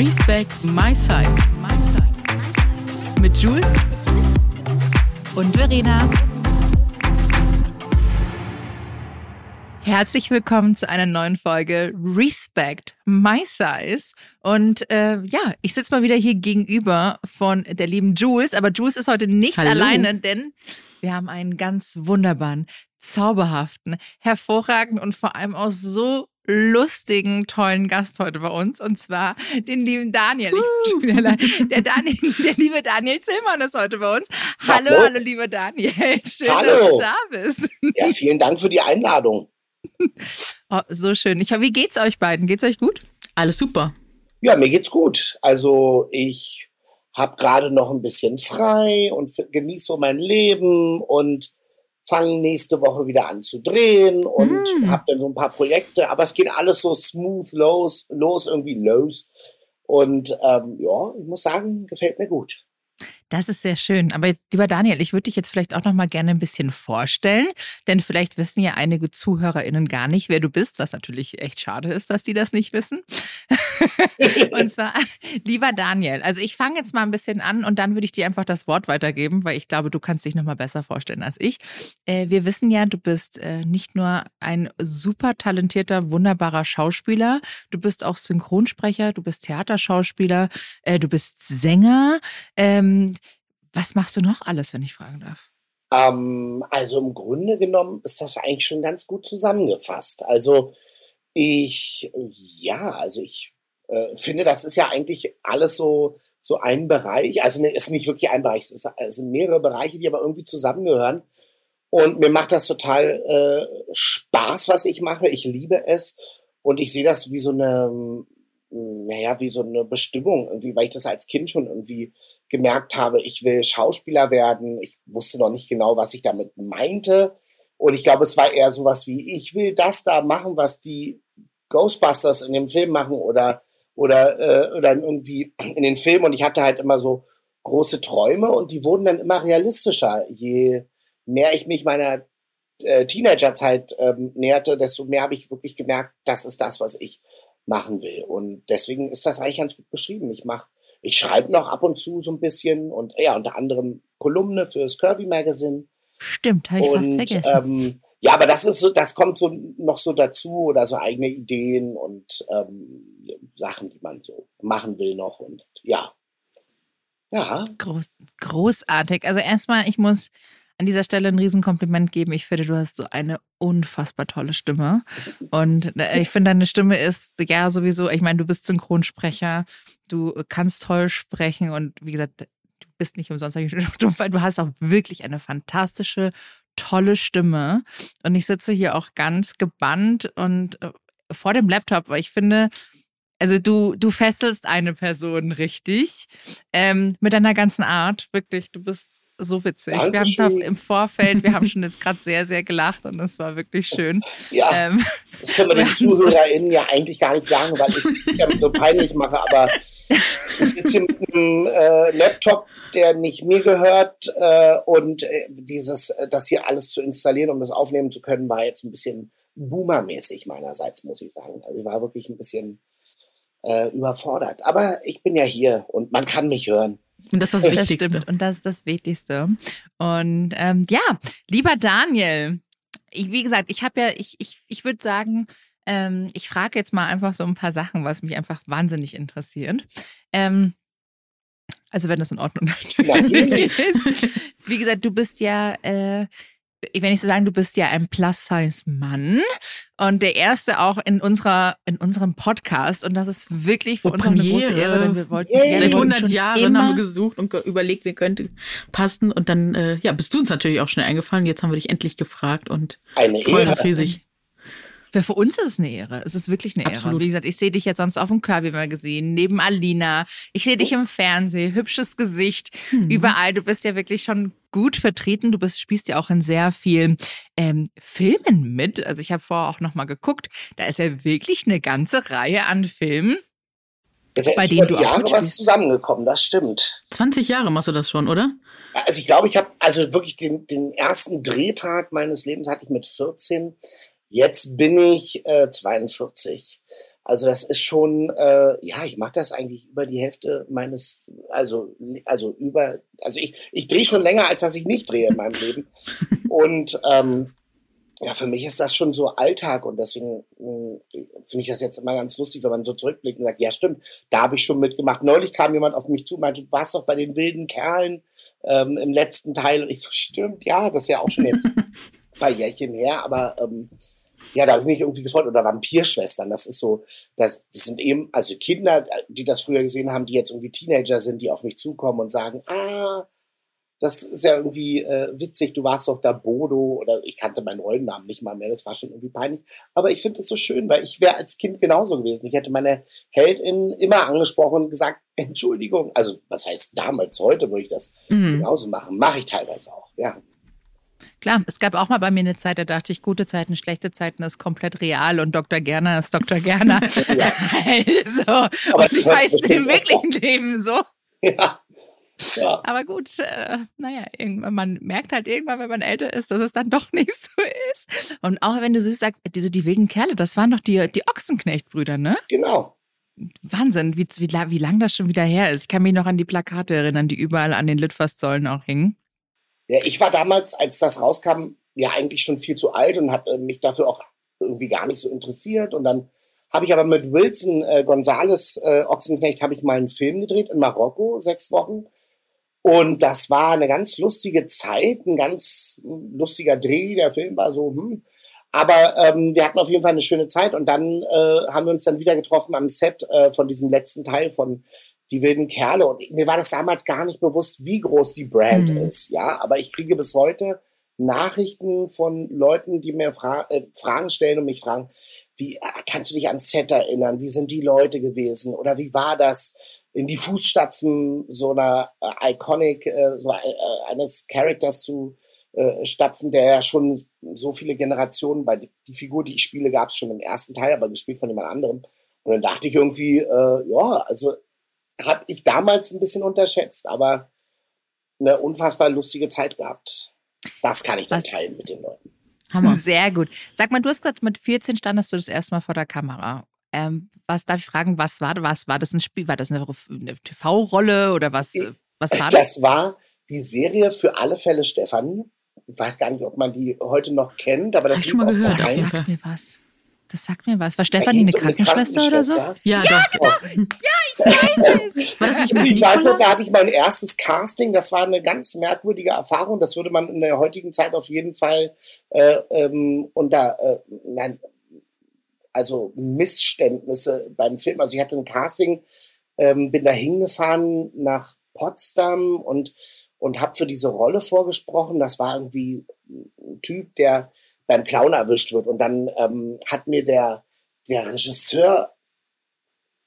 Respect My Size. Mit Jules und Verena. Herzlich willkommen zu einer neuen Folge Respect My Size. Und äh, ja, ich sitze mal wieder hier gegenüber von der lieben Jules, aber Jules ist heute nicht Hallo. alleine, denn wir haben einen ganz wunderbaren, zauberhaften, hervorragenden und vor allem auch so lustigen, tollen Gast heute bei uns und zwar den lieben Daniel. Ich bin schon wieder leid. der, Daniel der liebe Daniel Zillmann ist heute bei uns. Hallo, Hallo. hallo, lieber Daniel. Schön, Hallo. dass du da bist. Ja, vielen Dank für die Einladung. Oh, so schön. Ich, wie geht's euch beiden? Geht's euch gut? Alles super. Ja, mir geht's gut. Also ich habe gerade noch ein bisschen frei und genieße so mein Leben und fange nächste Woche wieder an zu drehen und Mm. habe dann so ein paar Projekte, aber es geht alles so smooth los, los irgendwie los. Und ähm, ja, ich muss sagen, gefällt mir gut. Das ist sehr schön. Aber lieber Daniel, ich würde dich jetzt vielleicht auch noch mal gerne ein bisschen vorstellen, denn vielleicht wissen ja einige ZuhörerInnen gar nicht, wer du bist, was natürlich echt schade ist, dass die das nicht wissen. und zwar, lieber Daniel, also ich fange jetzt mal ein bisschen an und dann würde ich dir einfach das Wort weitergeben, weil ich glaube, du kannst dich noch mal besser vorstellen als ich. Äh, wir wissen ja, du bist äh, nicht nur ein super talentierter, wunderbarer Schauspieler, du bist auch Synchronsprecher, du bist Theaterschauspieler, äh, du bist Sänger. Ähm, was machst du noch alles, wenn ich fragen darf? Ähm, also im Grunde genommen ist das eigentlich schon ganz gut zusammengefasst. Also ich, ja, also ich äh, finde, das ist ja eigentlich alles so, so ein Bereich. Also ne, ist nicht wirklich ein Bereich, es, ist, es sind mehrere Bereiche, die aber irgendwie zusammengehören. Und mir macht das total äh, Spaß, was ich mache. Ich liebe es. Und ich sehe das wie so eine, naja, wie so eine Bestimmung, irgendwie, weil ich das als Kind schon irgendwie gemerkt habe, ich will Schauspieler werden. Ich wusste noch nicht genau, was ich damit meinte. Und ich glaube, es war eher sowas wie, ich will das da machen, was die Ghostbusters in dem Film machen oder, oder, äh, oder irgendwie in den Filmen. Und ich hatte halt immer so große Träume und die wurden dann immer realistischer. Je mehr ich mich meiner äh, Teenagerzeit ähm, näherte, desto mehr habe ich wirklich gemerkt, das ist das, was ich machen will. Und deswegen ist das eigentlich ganz gut beschrieben. Ich mache ich schreibe noch ab und zu so ein bisschen und ja, unter anderem Kolumne fürs Curvy Magazine. Stimmt, habe ich fast Und vergessen. ähm, ja, aber das ist so, das kommt so noch so dazu oder so eigene Ideen und ähm, Sachen, die man so machen will noch und ja. Ja, Groß, großartig. Also erstmal, ich muss an dieser Stelle ein Riesenkompliment geben. Ich finde, du hast so eine unfassbar tolle Stimme. Und äh, ich finde, deine Stimme ist ja sowieso, ich meine, du bist Synchronsprecher, du kannst toll sprechen und wie gesagt, du bist nicht umsonst, weil du hast auch wirklich eine fantastische, tolle Stimme. Und ich sitze hier auch ganz gebannt und äh, vor dem Laptop, weil ich finde, also du, du fesselst eine Person richtig ähm, mit deiner ganzen Art. Wirklich, du bist so witzig. Wir haben da Dankeschön. im Vorfeld, wir haben schon jetzt gerade sehr, sehr gelacht und es war wirklich schön. ja, Ähm, das können wir den ZuhörerInnen ja eigentlich gar nicht sagen, weil ich mich damit so peinlich mache, aber ich sitze mit einem äh, Laptop, der nicht mir gehört äh, und äh, dieses, äh, das hier alles zu installieren, um das aufnehmen zu können, war jetzt ein bisschen boomermäßig meinerseits, muss ich sagen. Also ich war wirklich ein bisschen äh, überfordert. Aber ich bin ja hier und man kann mich hören. Und das ist das das Wichtigste. stimmt und das ist das Wichtigste. Und ähm, ja, lieber Daniel, ich, wie gesagt, ich habe ja, ich, ich, ich würde sagen, ähm, ich frage jetzt mal einfach so ein paar Sachen, was mich einfach wahnsinnig interessiert. Ähm, also wenn das in Ordnung ist. Wie gesagt, du bist ja, äh, wenn ich so sagen, du bist ja ein Plus-Size-Mann und der erste auch in unserer, in unserem Podcast. Und das ist wirklich für Oh, uns auch eine große. Ehre, denn wir wollten, wir Seit wollten 100 schon Jahren immer, haben wir gesucht und überlegt, wer könnte passen. Und dann, äh, ja, bist du uns natürlich auch schnell eingefallen. Jetzt haben wir dich endlich gefragt und Eine freuen Ehre. uns riesig. Für, für uns ist es eine Ehre. Es ist wirklich eine Ehre. Absolut. Wie gesagt, ich sehe dich jetzt sonst auf dem Kirby Magazin, neben Alina. Ich sehe dich im Fernsehen, hübsches Gesicht, Mhm. überall. Du bist ja wirklich schon gut vertreten. Du bist, spielst ja auch in sehr vielen ähm, Filmen mit. Also ich habe vorher auch nochmal geguckt. Da ist ja wirklich eine ganze Reihe an Filmen. Da bei ist denen über die Jahre was zusammengekommen, das stimmt. 20 Jahre machst du das schon, oder? Also ich glaube, ich habe also wirklich den, den ersten Drehtag meines Lebens hatte ich mit 14. Jetzt bin ich äh, 42. Also das ist schon, äh, ja, ich mache das eigentlich über die Hälfte meines, also also über, also ich ich drehe schon länger, als dass ich nicht drehe in meinem Leben. Und ähm, ja, für mich ist das schon so Alltag und deswegen äh, finde ich das jetzt immer ganz lustig, wenn man so zurückblickt und sagt, ja stimmt, da habe ich schon mitgemacht. Neulich kam jemand auf mich zu und meinte, du warst doch bei den wilden Kerlen ähm, im letzten Teil und ich so, stimmt, ja, das ist ja auch schon jetzt ein paar Jährchen her, aber ähm, ja, da habe ich mich irgendwie gefreut. Oder Vampirschwestern, das ist so, das, das sind eben, also Kinder, die das früher gesehen haben, die jetzt irgendwie Teenager sind, die auf mich zukommen und sagen, ah, das ist ja irgendwie äh, witzig, du warst doch da Bodo oder ich kannte meinen Rollennamen nicht mal mehr, das war schon irgendwie peinlich. Aber ich finde es so schön, weil ich wäre als Kind genauso gewesen. Ich hätte meine Heldin immer angesprochen und gesagt, Entschuldigung. Also was heißt damals, heute würde ich das mhm. genauso machen. Mache ich teilweise auch, ja. Klar, es gab auch mal bei mir eine Zeit, da dachte ich, gute Zeiten, schlechte Zeiten ist komplett real und Dr. Gerner ist Dr. Gerner. ja. also, Aber und ich weiß im wirklichen Leben so. Ja. Ja. Aber gut, äh, naja, irgendwann, man merkt halt irgendwann, wenn man älter ist, dass es dann doch nicht so ist. Und auch wenn du süß sagst, diese, die wilden Kerle, das waren doch die, die Ochsenknecht-Brüder, ne? Genau. Wahnsinn, wie, wie, wie lang das schon wieder her ist. Ich kann mich noch an die Plakate erinnern, die überall an den Litfaßsäulen auch hingen. Ja, ich war damals, als das rauskam, ja eigentlich schon viel zu alt und hatte mich dafür auch irgendwie gar nicht so interessiert. Und dann habe ich aber mit Wilson äh, Gonzales äh, Ochsenknecht habe ich mal einen Film gedreht in Marokko, sechs Wochen. Und das war eine ganz lustige Zeit, ein ganz lustiger Dreh. Der Film war so, hm. Aber ähm, wir hatten auf jeden Fall eine schöne Zeit und dann äh, haben wir uns dann wieder getroffen am Set äh, von diesem letzten Teil von die wilden Kerle. Und mir war das damals gar nicht bewusst, wie groß die Brand mhm. ist. Ja, aber ich kriege bis heute Nachrichten von Leuten, die mir Fra äh, Fragen stellen und mich fragen, wie äh, kannst du dich an Set erinnern? Wie sind die Leute gewesen? Oder wie war das? in die Fußstapfen so einer äh, iconic, äh, so äh, eines Charakters zu äh, stapfen, der ja schon so viele Generationen, bei die, die Figur, die ich spiele, gab es schon im ersten Teil, aber gespielt von jemand anderem. Und dann dachte ich irgendwie, äh, ja, also habe ich damals ein bisschen unterschätzt, aber eine unfassbar lustige Zeit gehabt. Das kann ich dann Was? teilen mit den Leuten. Hammer. Sehr gut. Sag mal, du hast gesagt, mit 14 standest du das erste Mal vor der Kamera. Ähm, was darf ich fragen, was war was? War das ein Spiel, war das eine, eine TV-Rolle oder was, was war das? Das war die Serie für alle Fälle Stefanie. Ich weiß gar nicht, ob man die heute noch kennt, aber das Hab ich schon mal gehört. Das sagt mir was. Das sagt mir was. War Stefanie eine Krankenschwester, oder so? Ja, ja doch. Genau. ja, ich weiß es. War das nicht mit ich weiß, da hatte ich mein erstes Casting. Das war eine ganz merkwürdige Erfahrung. Das würde man in der heutigen Zeit auf jeden Fall äh, ähm, unter, äh, nein, also Missständnisse beim Film. Also ich hatte ein Casting, ähm, bin da hingefahren nach Potsdam und und habe für diese Rolle vorgesprochen. Das war irgendwie ein Typ, der beim Clown erwischt wird. Und dann ähm, hat mir der, der Regisseur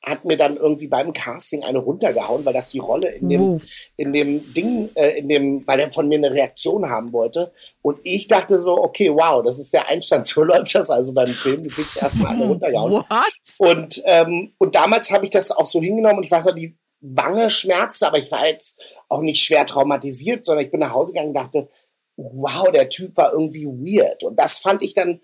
hat mir dann irgendwie beim Casting eine runtergehauen, weil das die Rolle in dem, in dem Ding, äh, in dem, weil er von mir eine Reaktion haben wollte. Und ich dachte so, okay, wow, das ist der Einstand, so läuft das also beim Film. Du kriegst erstmal eine runtergehauen. What? Und, ähm, und damals habe ich das auch so hingenommen und ich weiß noch, die Wange schmerzte, aber ich war jetzt auch nicht schwer traumatisiert, sondern ich bin nach Hause gegangen und dachte, wow, der Typ war irgendwie weird. Und das fand ich dann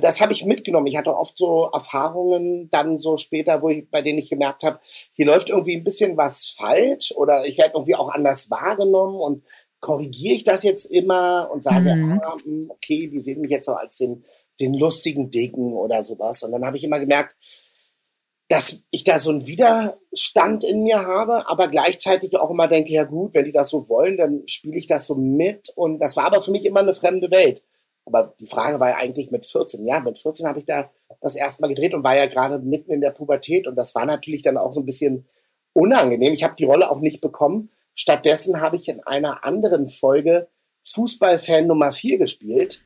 das habe ich mitgenommen. Ich hatte oft so Erfahrungen dann so später, wo ich, bei denen ich gemerkt habe, hier läuft irgendwie ein bisschen was falsch oder ich werde irgendwie auch anders wahrgenommen und korrigiere ich das jetzt immer und sage, mhm. ah, hm, okay, die sehen mich jetzt auch als den, den lustigen Dicken oder sowas. Und dann habe ich immer gemerkt, dass ich da so einen Widerstand in mir habe, aber gleichzeitig auch immer denke, ja gut, wenn die das so wollen, dann spiele ich das so mit. Und das war aber für mich immer eine fremde Welt. Aber die Frage war ja eigentlich mit 14. Ja, mit 14 habe ich da das erste Mal gedreht und war ja gerade mitten in der Pubertät. Und das war natürlich dann auch so ein bisschen unangenehm. Ich habe die Rolle auch nicht bekommen. Stattdessen habe ich in einer anderen Folge Fußballfan Nummer 4 gespielt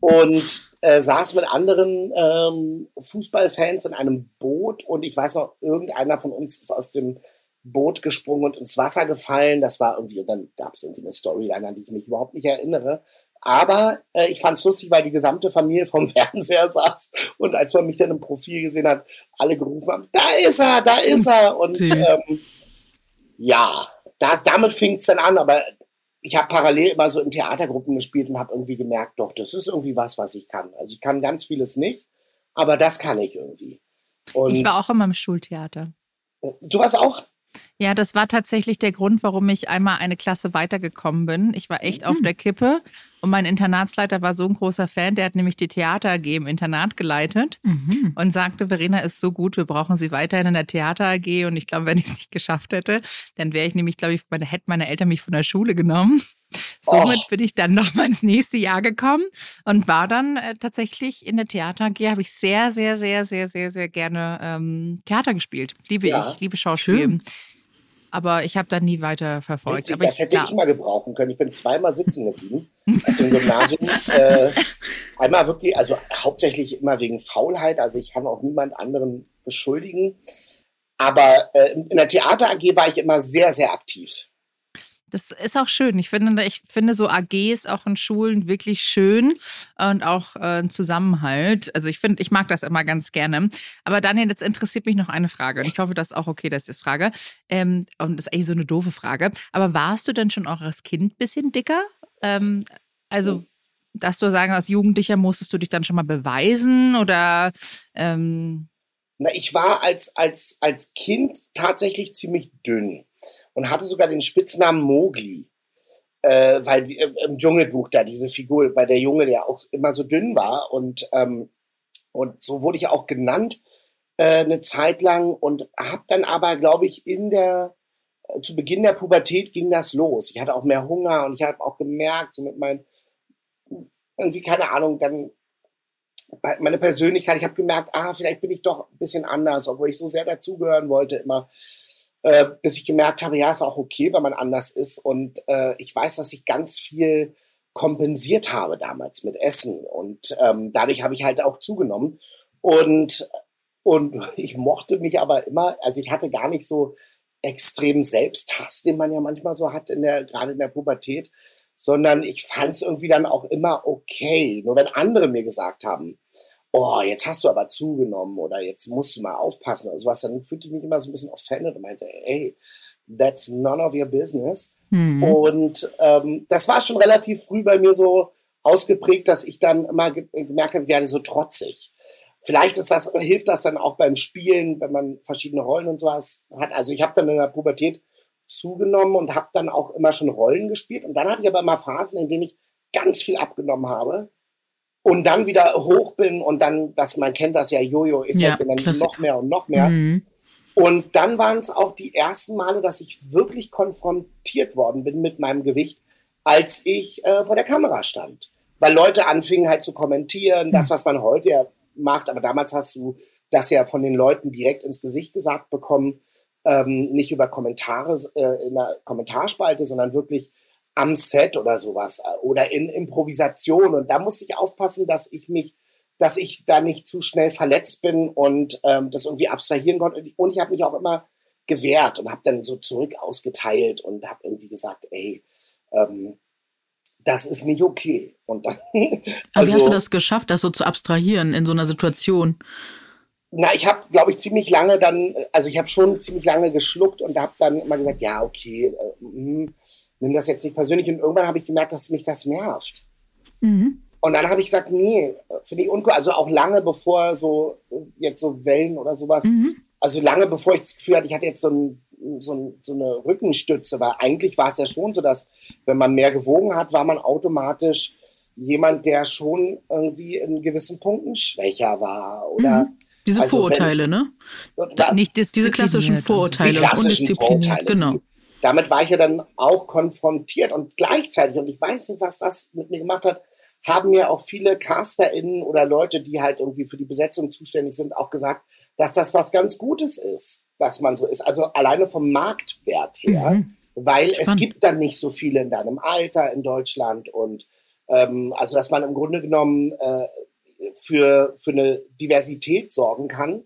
und äh, saß mit anderen ähm, Fußballfans in einem Boot und ich weiß noch, irgendeiner von uns ist aus dem Boot gesprungen und ins Wasser gefallen. Das war irgendwie, und dann gab es irgendwie eine Storyline, an die ich mich überhaupt nicht erinnere. Aber äh, ich fand es lustig, weil die gesamte Familie vom Fernseher saß und als man mich dann im Profil gesehen hat, alle gerufen haben, da ist er, da ist er. Und ähm, ja, das, damit fing es dann an, aber ich habe parallel immer so in Theatergruppen gespielt und habe irgendwie gemerkt, doch, das ist irgendwie was, was ich kann. Also ich kann ganz vieles nicht, aber das kann ich irgendwie. Und ich war auch immer im Schultheater. Du warst auch? Ja, das war tatsächlich der Grund, warum ich einmal eine Klasse weitergekommen bin. Ich war echt mhm. auf der Kippe und mein Internatsleiter war so ein großer Fan, der hat nämlich die Theater AG im Internat geleitet mhm. und sagte, Verena ist so gut, wir brauchen sie weiterhin in der Theater AG und ich glaube, wenn ich es nicht geschafft hätte, dann wäre ich nämlich, glaube ich, meine, hätten meine Eltern mich von der Schule genommen. Somit oh. bin ich dann noch mal ins nächste Jahr gekommen und war dann äh, tatsächlich in der Theater AG, habe ich sehr, sehr, sehr, sehr, sehr, sehr gerne ähm, Theater gespielt. Liebe ja. ich, liebe Schauspiel aber ich habe dann nie weiter verfolgt. Witzig, aber das ich, hätte ich mal gebrauchen können. Ich bin zweimal sitzen geblieben auf dem Gymnasium. äh, einmal wirklich, also hauptsächlich immer wegen Faulheit. Also ich kann auch niemand anderen beschuldigen. Aber äh, in der Theater AG war ich immer sehr, sehr aktiv. Das ist auch schön. Ich finde, ich finde so AGs auch in Schulen wirklich schön und auch äh, ein Zusammenhalt. Also ich finde, ich mag das immer ganz gerne. Aber Daniel, jetzt interessiert mich noch eine Frage. Und ich hoffe, das ist auch okay, dass ich das frage. Ähm, und das ist eigentlich so eine doofe Frage. Aber warst du denn schon auch als Kind ein bisschen dicker? Ähm, also, dass du sagen, als Jugendlicher musstest du dich dann schon mal beweisen oder ähm na, ich war als, als, als Kind tatsächlich ziemlich dünn und hatte sogar den Spitznamen Mogli. Äh, weil die, äh, im Dschungelbuch da diese Figur, weil der Junge, der auch immer so dünn war und, ähm, und so wurde ich auch genannt äh, eine Zeit lang und habe dann aber, glaube ich, in der äh, zu Beginn der Pubertät ging das los. Ich hatte auch mehr Hunger und ich habe auch gemerkt, so mit meinen irgendwie keine Ahnung, dann meine Persönlichkeit, ich habe gemerkt, ah, vielleicht bin ich doch ein bisschen anders, obwohl ich so sehr dazugehören wollte immer äh, bis ich gemerkt habe, ja, ist auch okay, wenn man anders ist. Und äh, ich weiß, dass ich ganz viel kompensiert habe damals mit Essen. Und ähm, dadurch habe ich halt auch zugenommen. Und, und ich mochte mich aber immer, also ich hatte gar nicht so extrem Selbsthass, den man ja manchmal so hat, in der, gerade in der Pubertät, sondern ich fand es irgendwie dann auch immer okay. Nur wenn andere mir gesagt haben, oh, jetzt hast du aber zugenommen oder jetzt musst du mal aufpassen oder sowas, dann fühlte ich mich immer so ein bisschen offended und meinte, ey, that's none of your business. Mhm. Und ähm, das war schon relativ früh bei mir so ausgeprägt, dass ich dann immer gemerkt habe, ich werde so trotzig. Vielleicht ist das, hilft das dann auch beim Spielen, wenn man verschiedene Rollen und sowas hat. Also ich habe dann in der Pubertät zugenommen und habe dann auch immer schon Rollen gespielt. Und dann hatte ich aber immer Phasen, in denen ich ganz viel abgenommen habe und dann wieder hoch bin und dann, dass man kennt das ja, Jojo-Effekt ja, und dann noch mehr und noch mehr. Mhm. Und dann waren es auch die ersten Male, dass ich wirklich konfrontiert worden bin mit meinem Gewicht, als ich äh, vor der Kamera stand. Weil Leute anfingen halt zu kommentieren, mhm. das, was man heute ja macht, aber damals hast du das ja von den Leuten direkt ins Gesicht gesagt bekommen, ähm, nicht über Kommentare äh, in der Kommentarspalte, sondern wirklich am Set oder sowas äh, oder in Improvisation. Und da muss ich aufpassen, dass ich mich, dass ich da nicht zu schnell verletzt bin und ähm, das irgendwie abstrahieren konnte. Und ich habe mich auch immer gewehrt und habe dann so zurück ausgeteilt und habe irgendwie gesagt, ey, ähm, das ist nicht okay. Und dann, also, Aber wie hast du also das geschafft, das so zu abstrahieren in so einer Situation? Na, ich habe, glaube ich, ziemlich lange dann, also ich habe schon ziemlich lange geschluckt und habe dann immer gesagt, ja, okay, äh, mh, nimm das jetzt nicht persönlich. Und irgendwann habe ich gemerkt, dass mich das nervt. Mhm. Und dann habe ich gesagt, nee, finde ich uncool. Also auch lange bevor so jetzt so Wellen oder sowas, mhm. also lange bevor ich das Gefühl hatte, ich hatte jetzt so, ein, so, ein, so eine Rückenstütze, weil eigentlich war es ja schon so, dass wenn man mehr gewogen hat, war man automatisch jemand, der schon irgendwie in gewissen Punkten schwächer war oder mhm diese also Vorurteile, ne? Da, nicht diese klassischen Vorurteile. Die klassischen Vorurteile. Genau. Die, damit war ich ja dann auch konfrontiert und gleichzeitig, und ich weiß nicht, was das mit mir gemacht hat, haben mir auch viele CasterInnen oder Leute, die halt irgendwie für die Besetzung zuständig sind, auch gesagt, dass das was ganz Gutes ist, dass man so ist. Also alleine vom Marktwert her, mhm. weil Spannend. es gibt dann nicht so viele in deinem Alter in Deutschland und ähm, also dass man im Grunde genommen äh, für, für eine Diversität sorgen kann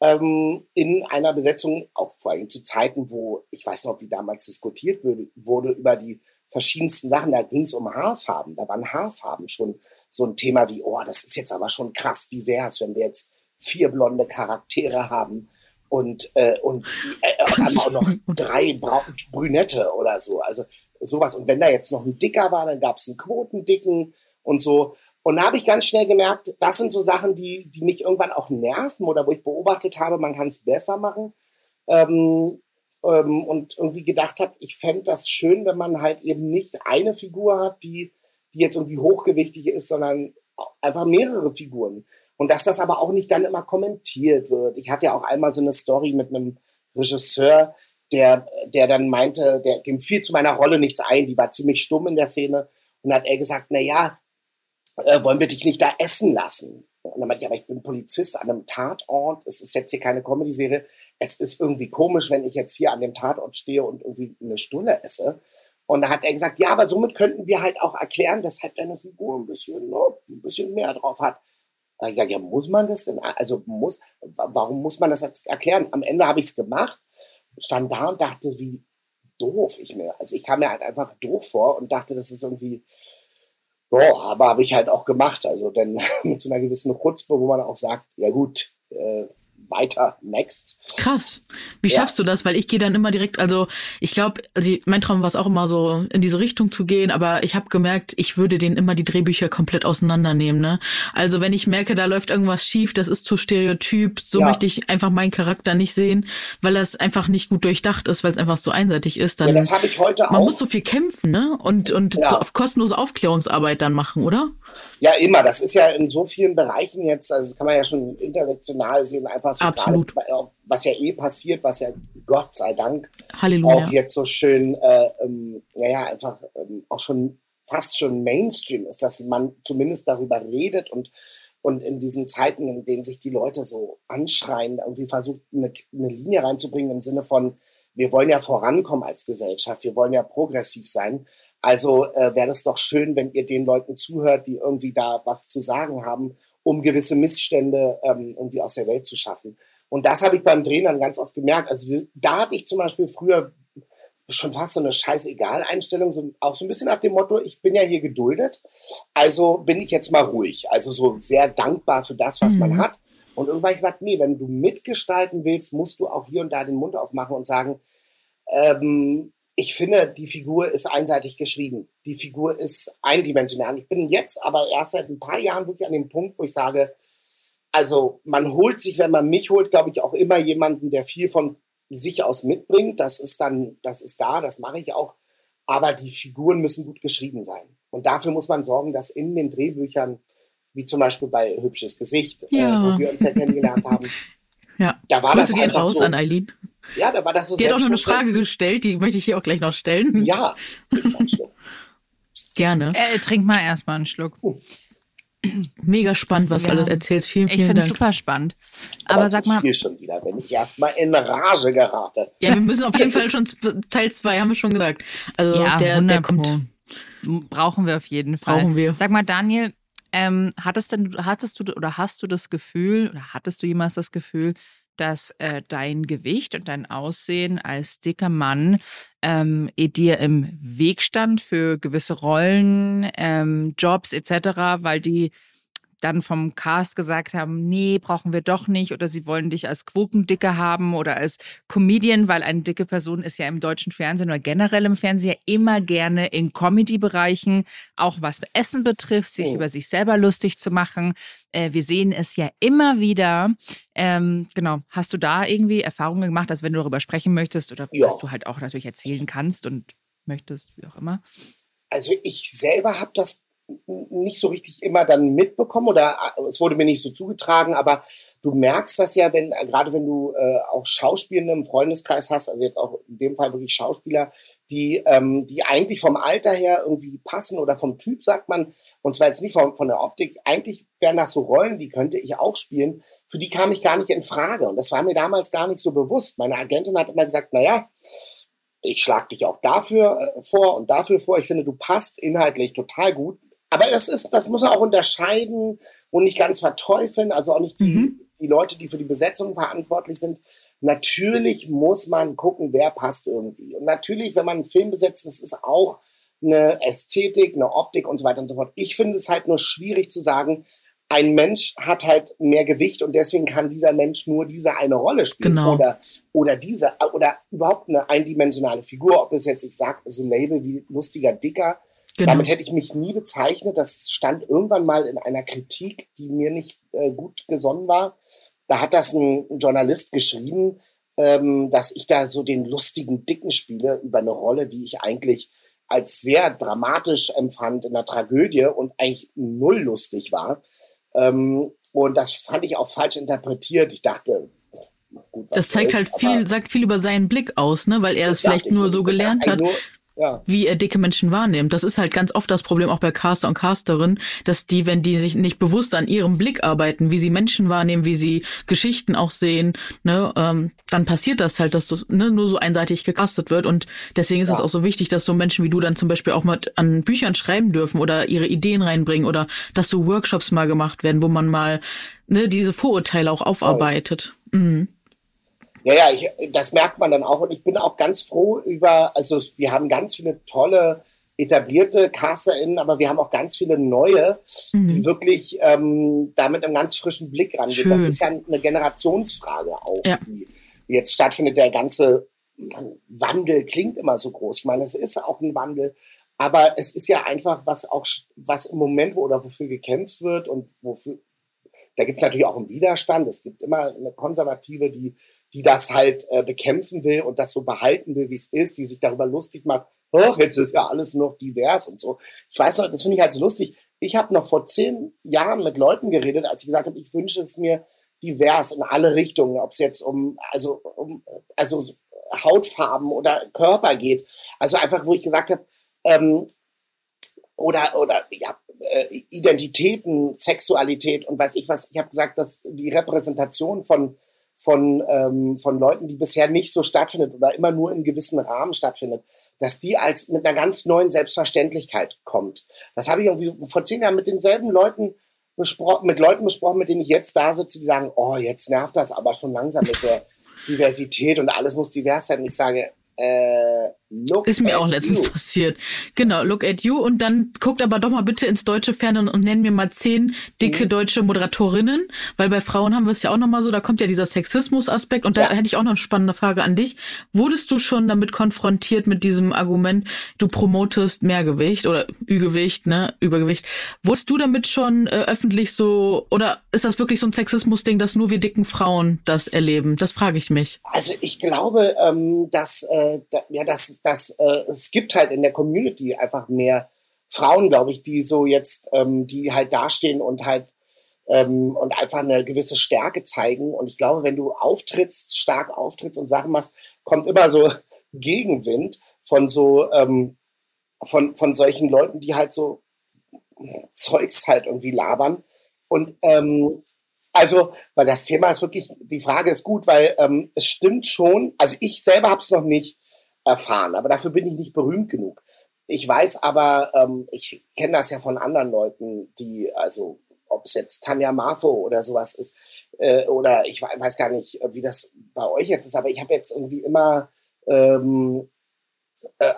ähm, in einer Besetzung, auch vor allem zu Zeiten, wo, ich weiß noch, wie damals diskutiert wurde, wurde über die verschiedensten Sachen, da ging es um Haarfarben, da waren Haarfarben schon so ein Thema wie, oh, das ist jetzt aber schon krass divers, wenn wir jetzt vier blonde Charaktere haben und, äh, und äh, auf einmal auch noch drei Bra Brünette oder so. Also sowas. Und wenn da jetzt noch ein Dicker war, dann gab es einen Quotendicken und so. Und da habe ich ganz schnell gemerkt, das sind so Sachen, die, die mich irgendwann auch nerven oder wo ich beobachtet habe, man kann es besser machen. Ähm, ähm, und irgendwie gedacht habe, ich fände das schön, wenn man halt eben nicht eine Figur hat, die, die jetzt irgendwie hochgewichtig ist, sondern einfach mehrere Figuren. Und dass das aber auch nicht dann immer kommentiert wird. Ich hatte ja auch einmal so eine Story mit einem Regisseur, der, der dann meinte, der, dem fiel zu meiner Rolle nichts ein, die war ziemlich stumm in der Szene. Und hat er gesagt, na ja, äh, wollen wir dich nicht da essen lassen? Und dann meinte ich, aber ich bin Polizist an einem Tatort. Es ist jetzt hier keine Comedy-Serie. Es ist irgendwie komisch, wenn ich jetzt hier an dem Tatort stehe und irgendwie eine Stulle esse. Und da hat er gesagt, ja, aber somit könnten wir halt auch erklären, weshalb deine Figur ein bisschen, ne, ein bisschen mehr drauf hat. Da ich sage, ja, muss man das denn? Also muss, warum muss man das jetzt erklären? Am Ende habe ich es gemacht, stand da und dachte, wie doof ich mir. Also ich kam mir halt einfach doof vor und dachte, das ist irgendwie, Boah, aber habe ich halt auch gemacht. Also denn mit so einer gewissen Chutzpe, wo man auch sagt, ja gut, äh, weiter, next. Krass. Wie ja. schaffst du das? Weil ich gehe dann immer direkt, also ich glaube, also mein Traum war es auch immer so, in diese Richtung zu gehen, aber ich habe gemerkt, ich würde denen immer die Drehbücher komplett auseinandernehmen. Ne? Also wenn ich merke, da läuft irgendwas schief, das ist zu stereotyp, so ja. möchte ich einfach meinen Charakter nicht sehen, weil das einfach nicht gut durchdacht ist, weil es einfach so einseitig ist. Dann, ja, das habe ich heute man auch. Man muss so viel kämpfen, ne? Und, und ja. auf kostenlose Aufklärungsarbeit dann machen, oder? Ja, immer. Das ist ja in so vielen Bereichen jetzt, also das kann man ja schon intersektional sehen, einfach so Absolut. Grade, was ja eh passiert, was ja Gott sei Dank Halleluja. auch jetzt so schön, äh, ähm, naja, einfach ähm, auch schon fast schon Mainstream ist, dass man zumindest darüber redet und und in diesen Zeiten, in denen sich die Leute so anschreien, irgendwie versucht, eine, eine Linie reinzubringen im Sinne von, wir wollen ja vorankommen als Gesellschaft, wir wollen ja progressiv sein. Also äh, wäre es doch schön, wenn ihr den Leuten zuhört, die irgendwie da was zu sagen haben, um gewisse Missstände ähm, irgendwie aus der Welt zu schaffen. Und das habe ich beim Drehen dann ganz oft gemerkt. Also da hatte ich zum Beispiel früher schon fast so eine scheißegal-Einstellung, so, auch so ein bisschen nach dem Motto, ich bin ja hier geduldet, also bin ich jetzt mal ruhig. Also so sehr dankbar für das, was mhm. man hat. Und irgendwann ich gesagt, nee, wenn du mitgestalten willst, musst du auch hier und da den Mund aufmachen und sagen, ähm, ich finde, die Figur ist einseitig geschrieben. Die Figur ist eindimensional. Ich bin jetzt aber erst seit ein paar Jahren wirklich an dem Punkt, wo ich sage, also man holt sich, wenn man mich holt, glaube ich, auch immer jemanden, der viel von sich aus mitbringt. Das ist dann, das ist da, das mache ich auch. Aber die Figuren müssen gut geschrieben sein. Und dafür muss man sorgen, dass in den Drehbüchern, wie zum Beispiel bei Hübsches Gesicht, ja. äh, wo wir uns ja kennengelernt haben, ja. da war Grüße das gehen raus so, an Eileen. Ja, da war das so Die hat auch noch eine Frage gestellt, die möchte ich hier auch gleich noch stellen. Ja, gerne. Äh, trink mal erstmal einen Schluck. Oh. Mega spannend, was ja. du alles erzählst. Vielen, vielen ich Dank. Ich finde es super spannend. Aber, Aber sag mal. Hier schon wieder, wenn ich erstmal in Rage gerate. Ja, wir müssen auf jeden Fall schon Teil 2, haben wir schon gesagt. Also ja, der, der kommt. Brauchen wir auf jeden Fall. Brauchen wir. Sag mal, Daniel, ähm, hattest, denn, hattest du oder hast du das Gefühl, oder hattest du jemals das Gefühl, dass äh, dein Gewicht und dein Aussehen als dicker Mann ähm, dir im Weg stand für gewisse Rollen, ähm, Jobs etc., weil die dann vom Cast gesagt haben, nee, brauchen wir doch nicht oder sie wollen dich als Quokendicke haben oder als Comedian, weil eine dicke Person ist ja im deutschen Fernsehen oder generell im Fernsehen ja immer gerne in Comedy-Bereichen, auch was Essen betrifft, sich oh. über sich selber lustig zu machen. Äh, wir sehen es ja immer wieder. Ähm, genau, hast du da irgendwie Erfahrungen gemacht, als wenn du darüber sprechen möchtest oder ja. was du halt auch natürlich erzählen kannst und möchtest, wie auch immer? Also ich selber habe das nicht so richtig immer dann mitbekommen oder äh, es wurde mir nicht so zugetragen, aber du merkst das ja, wenn, äh, gerade wenn du äh, auch Schauspielende im Freundeskreis hast, also jetzt auch in dem Fall wirklich Schauspieler, die, ähm, die eigentlich vom Alter her irgendwie passen oder vom Typ, sagt man, und zwar jetzt nicht von, von der Optik, eigentlich wären das so Rollen, die könnte ich auch spielen, für die kam ich gar nicht in Frage. Und das war mir damals gar nicht so bewusst. Meine Agentin hat immer gesagt, na ja, ich schlag dich auch dafür äh, vor und dafür vor. Ich finde, du passt inhaltlich total gut aber das ist, das muss man auch unterscheiden und nicht ganz verteufeln, also auch nicht die, mhm. die Leute, die für die Besetzung verantwortlich sind. Natürlich muss man gucken, wer passt irgendwie. Und natürlich, wenn man einen Film besetzt, das ist auch eine Ästhetik, eine Optik und so weiter und so fort. Ich finde es halt nur schwierig zu sagen, ein Mensch hat halt mehr Gewicht und deswegen kann dieser Mensch nur diese eine Rolle spielen genau. oder oder diese oder überhaupt eine eindimensionale Figur, ob es jetzt ich sag so ein Label wie lustiger Dicker Genau. Damit hätte ich mich nie bezeichnet. Das stand irgendwann mal in einer Kritik, die mir nicht äh, gut gesonnen war. Da hat das ein, ein Journalist geschrieben, ähm, dass ich da so den lustigen Dicken spiele über eine Rolle, die ich eigentlich als sehr dramatisch empfand in der Tragödie und eigentlich null lustig war. Ähm, und das fand ich auch falsch interpretiert. Ich dachte, gut, das zeigt halt viel, sagt viel über seinen Blick aus, ne, weil er es vielleicht nur so gelernt hat. Nur, ja. wie er dicke Menschen wahrnimmt. Das ist halt ganz oft das Problem auch bei Caster und Casterinnen, dass die, wenn die sich nicht bewusst an ihrem Blick arbeiten, wie sie Menschen wahrnehmen, wie sie Geschichten auch sehen, ne, ähm, dann passiert das halt, dass das ne, nur so einseitig gecastet wird. Und deswegen ist ja. es auch so wichtig, dass so Menschen wie du dann zum Beispiel auch mal an Büchern schreiben dürfen oder ihre Ideen reinbringen oder dass so Workshops mal gemacht werden, wo man mal ne, diese Vorurteile auch aufarbeitet. Mhm. Ja, ja, ich, das merkt man dann auch. Und ich bin auch ganz froh über, also wir haben ganz viele tolle etablierte CasterInnen, aber wir haben auch ganz viele neue, mhm. die wirklich ähm, da mit einem ganz frischen Blick rangehen. Schön. Das ist ja eine Generationsfrage auch, ja. die jetzt stattfindet. Der ganze Wandel klingt immer so groß. Ich meine, es ist auch ein Wandel, aber es ist ja einfach, was auch, was im Moment wo, oder wofür gekämpft wird und wofür, da gibt es natürlich auch einen Widerstand. Es gibt immer eine Konservative, die die das halt äh, bekämpfen will und das so behalten will, wie es ist, die sich darüber lustig macht, ach, jetzt ist ja alles noch divers und so. Ich weiß noch, das finde ich halt so lustig. Ich habe noch vor zehn Jahren mit Leuten geredet, als ich gesagt habe, ich wünsche es mir divers in alle Richtungen, ob es jetzt um, also, um, also Hautfarben oder Körper geht. Also einfach, wo ich gesagt habe, ähm, oder, oder ja, äh, Identitäten, Sexualität und weiß ich was. Ich habe gesagt, dass die Repräsentation von von, ähm, von Leuten, die bisher nicht so stattfindet oder immer nur in gewissen Rahmen stattfindet, dass die als mit einer ganz neuen Selbstverständlichkeit kommt. Das habe ich irgendwie vor zehn Jahren mit denselben Leuten besprochen, mit Leuten besprochen, mit denen ich jetzt da sitze, die sagen, oh, jetzt nervt das aber schon langsam mit der Diversität und alles muss divers sein. Und ich sage, äh, look Ist mir auch letztens you. passiert. Genau, look at you. Und dann guckt aber doch mal bitte ins deutsche Fernsehen und nenn mir mal zehn dicke mhm. deutsche Moderatorinnen, weil bei Frauen haben wir es ja auch noch mal so, da kommt ja dieser Sexismus-Aspekt. Und da ja. hätte ich auch noch eine spannende Frage an dich. Wurdest du schon damit konfrontiert mit diesem Argument, du promotest Mehrgewicht oder Übergewicht, ne, Übergewicht? Wurdest du damit schon äh, öffentlich so, oder ist das wirklich so ein Sexismus-Ding, dass nur wir dicken Frauen das erleben? Das frage ich mich. Also ich glaube, ähm, dass äh, da, ja, das, das, äh, es gibt halt in der Community einfach mehr Frauen, glaube ich, die so jetzt, ähm, die halt dastehen und halt ähm, und einfach eine gewisse Stärke zeigen. Und ich glaube, wenn du auftrittst, stark auftrittst und Sachen machst, kommt immer so Gegenwind von so ähm, von von solchen Leuten, die halt so Zeugs halt irgendwie labern. Und ähm, also, weil das Thema ist wirklich, die Frage ist gut, weil ähm, es stimmt schon, also ich selber habe es noch nicht erfahren, aber dafür bin ich nicht berühmt genug. Ich weiß aber, ähm, ich kenne das ja von anderen Leuten, die, also ob es jetzt Tanja Marfo oder sowas ist, äh, oder ich weiß gar nicht, wie das bei euch jetzt ist, aber ich habe jetzt irgendwie immer ähm, äh,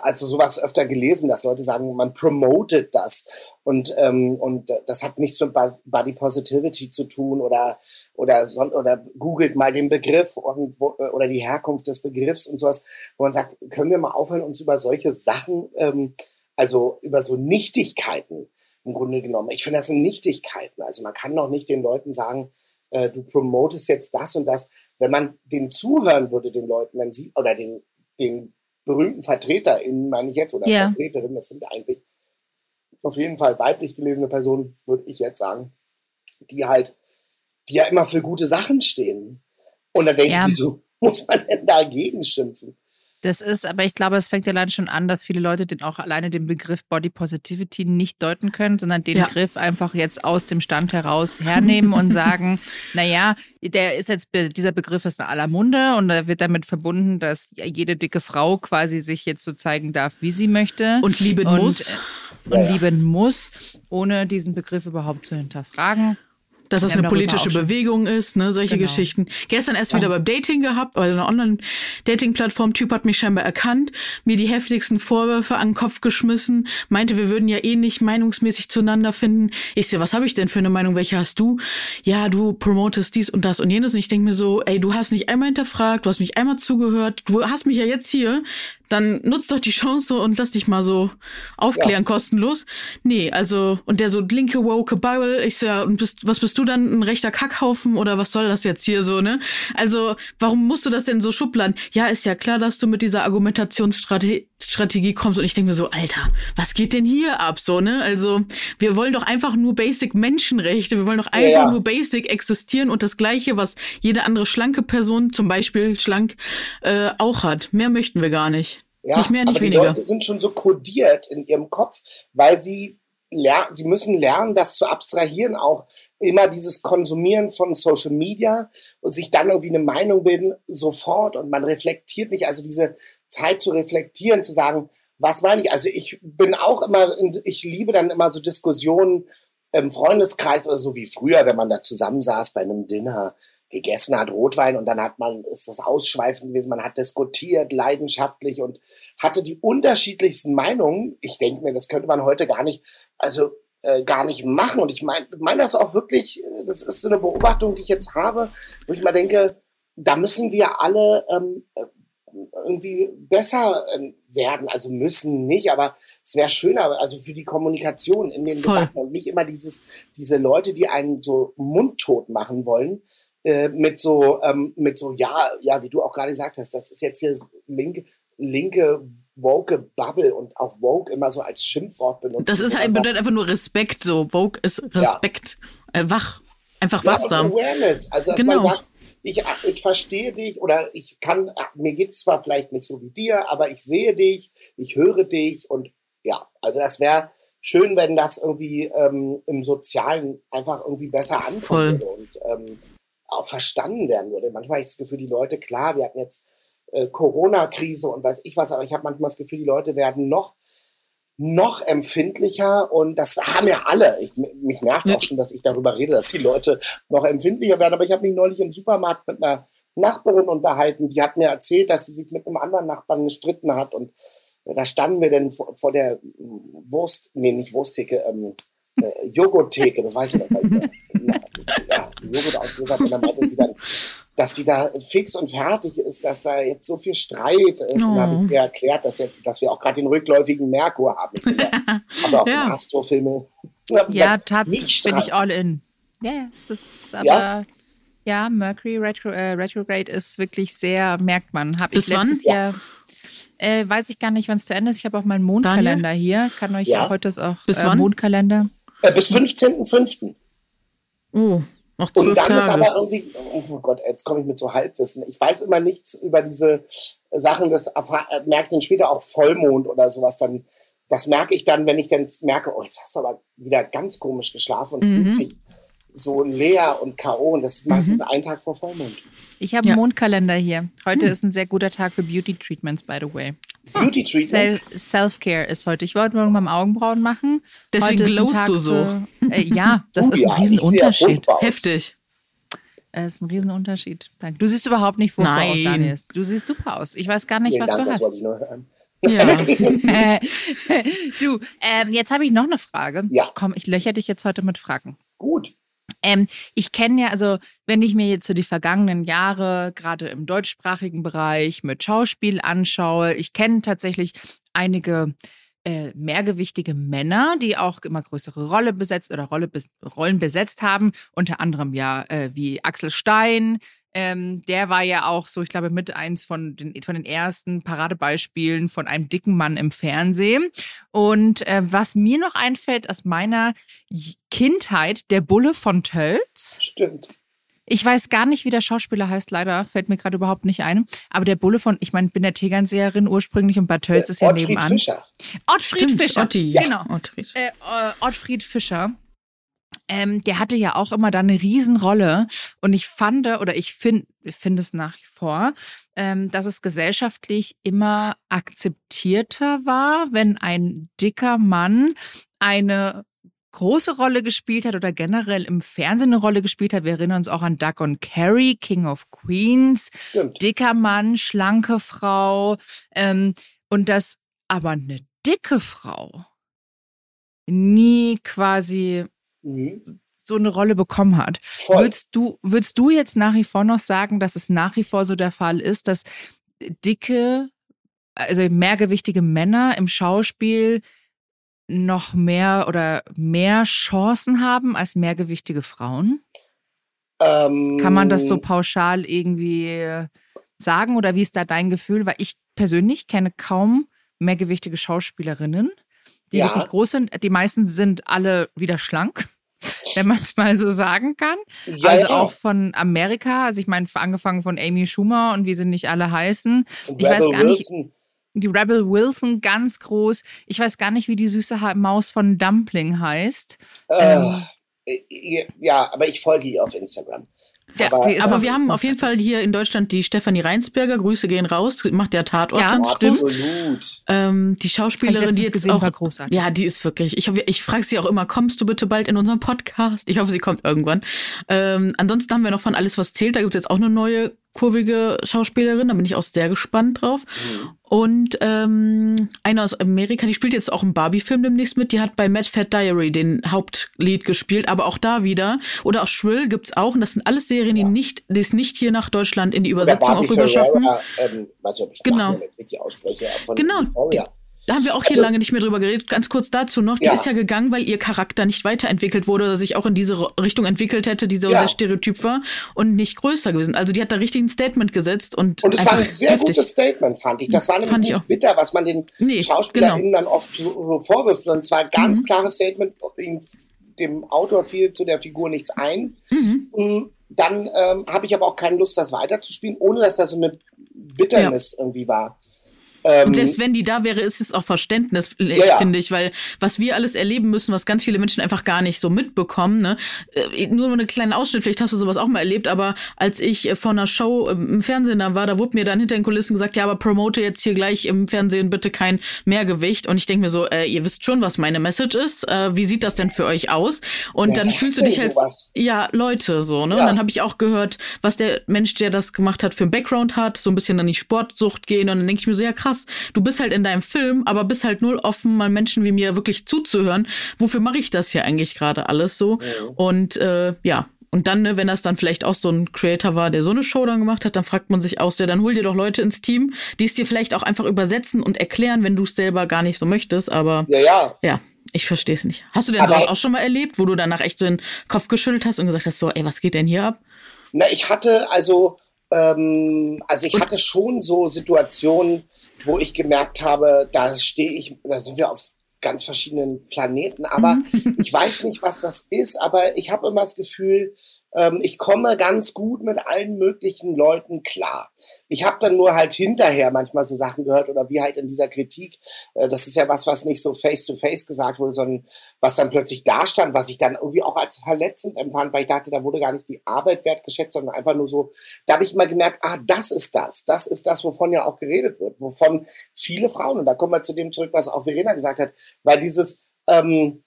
also sowas öfter gelesen, dass Leute sagen, man promotet das und ähm, und das hat nichts mit Body Positivity zu tun oder oder oder googelt mal den Begriff und wo, äh, oder die Herkunft des Begriffs und sowas, wo man sagt, können wir mal aufhören, uns über solche Sachen, ähm, also über so Nichtigkeiten im Grunde genommen. Ich finde, das sind Nichtigkeiten. Also man kann doch nicht den Leuten sagen, äh, du promotest jetzt das und das. Wenn man den zuhören würde, den Leuten, dann sieht oder den den berühmten VertreterInnen, meine ich jetzt, oder ja. Vertreterinnen, das sind eigentlich auf jeden Fall weiblich gelesene Personen, würde ich jetzt sagen, die halt, die ja immer für gute Sachen stehen. Und dann denke ja. ich, wieso muss man denn dagegen schimpfen? Das ist, aber ich glaube, es fängt ja allein schon an, dass viele Leute den auch alleine den Begriff Body Positivity nicht deuten können, sondern den ja. Begriff einfach jetzt aus dem Stand heraus hernehmen und sagen, naja, der ist jetzt, dieser Begriff ist in aller Munde und da wird damit verbunden, dass jede dicke Frau quasi sich jetzt so zeigen darf, wie sie möchte. Und lieben und, muss. Äh, und ja. lieben muss, ohne diesen Begriff überhaupt zu hinterfragen dass das eine politische Bewegung ist, ne, solche genau. Geschichten. Gestern erst wieder beim Dating gehabt, bei einer Online-Dating-Plattform. Typ hat mich scheinbar erkannt, mir die heftigsten Vorwürfe an den Kopf geschmissen, meinte, wir würden ja eh nicht meinungsmäßig zueinander finden. Ich sehe, was habe ich denn für eine Meinung? Welche hast du? Ja, du promotest dies und das und jenes. Und ich denke mir so, ey, du hast nicht einmal hinterfragt, du hast mich einmal zugehört, du hast mich ja jetzt hier dann nutzt doch die Chance und lass dich mal so aufklären, ja. kostenlos. Nee, also, und der so linke woke Bubble, ich so, ja, und bist, was bist du dann, ein rechter Kackhaufen oder was soll das jetzt hier so, ne? Also, warum musst du das denn so schubladen? Ja, ist ja klar, dass du mit dieser Argumentationsstrategie kommst und ich denke mir so, Alter, was geht denn hier ab, so, ne? Also, wir wollen doch einfach nur basic Menschenrechte, wir wollen doch einfach ja, ja. nur basic existieren und das Gleiche, was jede andere schlanke Person, zum Beispiel schlank, äh, auch hat. Mehr möchten wir gar nicht. Ja, nicht mehr, nicht aber weniger. Die Leute sind schon so kodiert in ihrem Kopf, weil sie lernen, sie müssen lernen, das zu abstrahieren, auch immer dieses Konsumieren von Social Media und sich dann irgendwie eine Meinung bilden, sofort und man reflektiert nicht, also diese Zeit zu reflektieren, zu sagen, was meine ich? Also ich bin auch immer, in, ich liebe dann immer so Diskussionen im Freundeskreis oder so wie früher, wenn man da zusammensaß bei einem Dinner, gegessen hat, Rotwein und dann hat man, ist das ausschweifend gewesen, man hat diskutiert, leidenschaftlich und hatte die unterschiedlichsten Meinungen. Ich denke mir, das könnte man heute gar nicht, also äh, gar nicht machen. Und ich meine mein das auch wirklich, das ist so eine Beobachtung, die ich jetzt habe, wo ich mal denke, da müssen wir alle ähm, irgendwie besser äh, werden. Also müssen nicht, aber es wäre schöner, also für die Kommunikation in den Voll. Debatten und nicht immer dieses, diese Leute, die einen so mundtot machen wollen, äh, mit so, ähm, mit so, ja, ja, wie du auch gerade gesagt hast, das ist jetzt hier linke, linke woke Bubble und auch woke immer so als Schimpfwort benutzt. Das ist halt bedeutet einfach nur Respekt, so woke ist Respekt, ja. äh, wach, einfach wachsam. Ja, Awareness, also dass genau. man sagt, ich, ich verstehe dich oder ich kann, mir geht's zwar vielleicht nicht so wie dir, aber ich sehe dich, ich höre dich und ja, also das wäre schön, wenn das irgendwie ähm, im Sozialen einfach irgendwie besser ankommen würde und ähm, auch verstanden werden würde. Manchmal habe ich das Gefühl, die Leute, klar, wir hatten jetzt äh, Corona-Krise und weiß ich was, aber ich habe manchmal das Gefühl, die Leute werden noch noch empfindlicher und das haben ja alle. Ich, mich nervt auch schon, dass ich darüber rede, dass die Leute noch empfindlicher werden. Aber ich habe mich neulich im Supermarkt mit einer Nachbarin unterhalten, die hat mir erzählt, dass sie sich mit einem anderen Nachbarn gestritten hat und da standen wir dann vor, vor der Wurst, nee, nicht Wursttheke, ähm, äh, Joghurttheke, das weiß ich noch. Weil, ja, Joghurt ausgesucht und dann meinte sie dann, dass sie da fix und fertig ist, dass da jetzt so viel Streit ist. Oh. Und dann habe ich ihr erklärt, dass, ja, dass wir auch gerade den rückläufigen Merkur haben. Aber auch ja. Astrofilme. Ja, tatsächlich bin ich all in. Ja, yeah, das ist aber. Ja? Ja, Mercury Retro, äh, Retrograde ist wirklich sehr, merkt man. Habe ich letztes wann? Jahr, äh, weiß ich gar nicht, wann es zu Ende ist. Ich habe auch meinen Mondkalender Daniel? hier. Kann euch ja. heute ist auch Bis äh, Mondkalender. Äh, bis 15.05. Oh, noch zwölf Und dann Tage. ist aber irgendwie, oh Gott, jetzt komme ich mit so Halbwissen. Ich weiß immer nichts über diese Sachen, das merke ich dann später auch Vollmond oder sowas dann. Das merke ich dann, wenn ich dann merke, oh, jetzt hast du aber wieder ganz komisch geschlafen und mhm. fühlt sich so leer und K.O. Und das ist meistens mhm. ein Tag vor Vollmond. Ich habe einen ja. Mondkalender hier. Heute hm. ist ein sehr guter Tag für Beauty Treatments, by the way. Beauty Treatments? Self-Care ist heute. Ich wollte morgen beim Augenbrauen machen. Deswegen heute glowst du so. Für, äh, ja, das oh, ist ein ja, Riesenunterschied. Heftig. Das ist ein Riesenunterschied. Danke. Du siehst überhaupt nicht furchtbar Nein. aus, Daniel. Du siehst super aus. Ich weiß gar nicht, nee, was danke, du hast. Ja. du, ähm, jetzt habe ich noch eine Frage. Ja. Komm, ich löcher dich jetzt heute mit Fragen. Gut. Ähm, ich kenne ja, also wenn ich mir jetzt so die vergangenen Jahre gerade im deutschsprachigen Bereich mit Schauspiel anschaue, ich kenne tatsächlich einige äh, mehrgewichtige Männer, die auch immer größere Rolle besetzt oder Rolle, Rollen besetzt haben, unter anderem ja äh, wie Axel Stein, ähm, der war ja auch so, ich glaube, mit eins von den, von den ersten Paradebeispielen von einem dicken Mann im Fernsehen. Und äh, was mir noch einfällt aus meiner Kindheit, der Bulle von Tölz. Stimmt. Ich weiß gar nicht, wie der Schauspieler heißt, leider fällt mir gerade überhaupt nicht ein. Aber der Bulle von, ich meine, ich bin der Tegernseherin ursprünglich und Bad Tölz äh, ist ja Ottfried nebenan. Fischer. Ottfried Stimmt, Fischer. Otti, ja. Genau. Ottfried. Äh, äh, Ottfried Fischer ähm, der hatte ja auch immer da eine Riesenrolle. Und ich fand, oder ich finde find es nach wie vor, ähm, dass es gesellschaftlich immer akzeptierter war, wenn ein dicker Mann eine große Rolle gespielt hat oder generell im Fernsehen eine Rolle gespielt hat. Wir erinnern uns auch an Doug und Carrie, King of Queens, Stimmt. dicker Mann, schlanke Frau. Ähm, und dass aber eine dicke Frau nie quasi mhm. so eine Rolle bekommen hat. Würdest du, würdest du jetzt nach wie vor noch sagen, dass es nach wie vor so der Fall ist, dass dicke also mehrgewichtige Männer im Schauspiel noch mehr oder mehr Chancen haben als mehrgewichtige Frauen? Ähm, Kann man das so pauschal irgendwie sagen oder wie ist da dein Gefühl? Weil ich persönlich kenne kaum mehrgewichtige Schauspielerinnen, die ja. wirklich groß sind. Die meisten sind alle wieder schlank wenn man es mal so sagen kann. Ja, also ja. auch von Amerika, also ich meine, angefangen von Amy Schumer und wie sie nicht alle heißen. Und ich Rebel weiß gar Wilson. nicht. Die Rebel Wilson ganz groß. Ich weiß gar nicht, wie die süße Maus von Dumpling heißt. Äh, ähm, ja, aber ich folge ihr auf Instagram. Ja, aber, aber wir haben auf jeden Fall hier in Deutschland die Stefanie Reinsberger, Grüße gehen raus, macht der Tatort ja, ganz stimmt. Ähm, die Schauspielerin, die jetzt gesehen, auch, war großartig. Ja, die ist wirklich. Ich, ich frage sie auch immer, kommst du bitte bald in unseren Podcast? Ich hoffe, sie kommt irgendwann. Ähm, ansonsten haben wir noch von Alles, was zählt. Da gibt es jetzt auch eine neue kurvige Schauspielerin, da bin ich auch sehr gespannt drauf. Mhm. Und ähm, eine aus Amerika, die spielt jetzt auch im Barbie-Film demnächst mit, die hat bei Mad Fat Diary den Hauptlied gespielt, aber auch da wieder. Oder auch Shrill gibt's auch. Und das sind alles Serien, die nicht, die es nicht hier nach Deutschland in die Übersetzung auch rüber schaffen. Ähm, weiß nicht, ob ich genau. jetzt richtig ausspreche. genau. Victoria. Da haben wir auch hier also, lange nicht mehr drüber geredet. Ganz kurz dazu noch. Die ja. ist ja gegangen, weil ihr Charakter nicht weiterentwickelt wurde oder sich auch in diese Richtung entwickelt hätte, die so ja. sehr stereotyp war und nicht größer gewesen. Also die hat da richtig ein Statement gesetzt und. Und das war ein sehr heftig. gutes Statement, fand ich. Das war nämlich fand nicht bitter, was man den nee, SchauspielerInnen genau. dann oft so, vorwirft, sondern es war ein ganz mhm. klares Statement, dem Autor fiel zu der Figur nichts ein. Mhm. Mm, dann ähm, habe ich aber auch keine Lust, das weiterzuspielen, ohne dass da so eine Bitternis ja. irgendwie war. Ähm, und selbst wenn die da wäre, ist es auch Verständnis, ja, ja. finde ich, weil was wir alles erleben müssen, was ganz viele Menschen einfach gar nicht so mitbekommen. Ne? Äh, nur einen kleinen Ausschnitt, vielleicht hast du sowas auch mal erlebt, aber als ich vor einer Show im Fernsehen da war, da wurde mir dann hinter den Kulissen gesagt, ja, aber promote jetzt hier gleich im Fernsehen bitte kein Mehrgewicht. Und ich denke mir so, äh, ihr wisst schon, was meine Message ist. Äh, wie sieht das denn für euch aus? Und was dann fühlst du dich als, sowas? ja, Leute, so, ne? Ja. Und dann habe ich auch gehört, was der Mensch, der das gemacht hat, für ein Background hat, so ein bisschen an die Sportsucht gehen. Und dann denke ich mir so, ja, krass, krass. Du bist halt in deinem Film, aber bist halt null offen, mal Menschen wie mir wirklich zuzuhören. Wofür mache ich das hier eigentlich gerade alles so? Ja. Und äh, ja, und dann, ne, wenn das dann vielleicht auch so ein Creator war, der so eine Show dann gemacht hat, dann fragt man sich aus, ja, dann hol dir doch Leute ins Team, die es dir vielleicht auch einfach übersetzen und erklären, wenn du es selber gar nicht so möchtest. Aber ja, ja. ja ich verstehe es nicht. Hast du denn aber sowas auch schon mal erlebt, wo du danach echt so den Kopf geschüttelt hast und gesagt hast, so, ey, was geht denn hier ab? Na, ich hatte also, ähm, also ich und hatte schon so Situationen, wo ich gemerkt habe, da stehe ich, da sind wir auf ganz verschiedenen Planeten, aber ich weiß nicht, was das ist, aber ich habe immer das Gefühl, ähm, ich komme ganz gut mit allen möglichen Leuten klar. Ich habe dann nur halt hinterher manchmal so Sachen gehört oder wie halt in dieser Kritik, äh, das ist ja was, was nicht so face-to-face -face gesagt wurde, sondern was dann plötzlich da stand, was ich dann irgendwie auch als verletzend empfand, weil ich dachte, da wurde gar nicht die Arbeit wertgeschätzt, sondern einfach nur so, da habe ich immer gemerkt, ah, das ist das, das ist das, wovon ja auch geredet wird, wovon viele Frauen, und da kommen wir zu dem zurück, was auch Verena gesagt hat, weil dieses, ähm,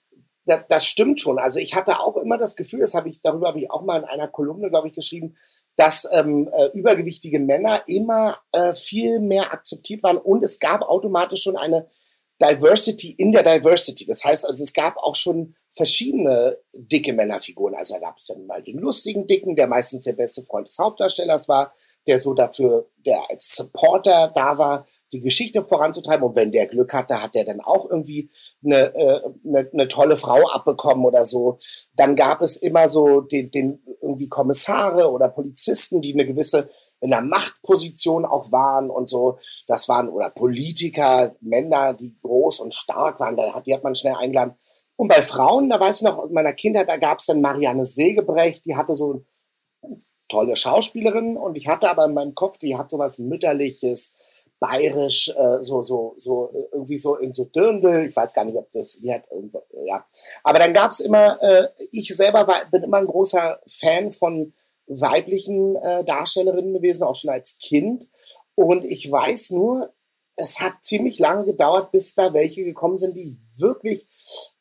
das, das stimmt schon. Also ich hatte auch immer das Gefühl, das habe ich, darüber habe ich auch mal in einer Kolumne, glaube ich, geschrieben, dass ähm, äh, übergewichtige Männer immer äh, viel mehr akzeptiert waren und es gab automatisch schon eine Diversity in der Diversity. Das heißt also, es gab auch schon verschiedene dicke Männerfiguren. Also da gab es dann mal den lustigen Dicken, der meistens der beste Freund des Hauptdarstellers war, der so dafür, der als Supporter da war die Geschichte voranzutreiben. Und wenn der Glück hatte, hat er dann auch irgendwie eine, äh, eine, eine tolle Frau abbekommen oder so. Dann gab es immer so den, den irgendwie Kommissare oder Polizisten, die eine gewisse in der Machtposition auch waren und so. Das waren oder Politiker, Männer, die groß und stark waren. Da hat, die hat man schnell eingeladen. Und bei Frauen, da weiß ich noch, in meiner Kindheit, da gab es dann Marianne Segebrecht, die hatte so tolle Schauspielerin und ich hatte aber in meinem Kopf, die hat so was mütterliches, bayerisch, äh, so, so, so, äh, irgendwie so in so Dirndl, ich weiß gar nicht, ob das, wie hat, ja. Aber dann gab's immer, äh, ich selber war, bin immer ein großer Fan von weiblichen äh, Darstellerinnen gewesen, auch schon als Kind. Und ich weiß nur, es hat ziemlich lange gedauert, bis da welche gekommen sind, die ich wirklich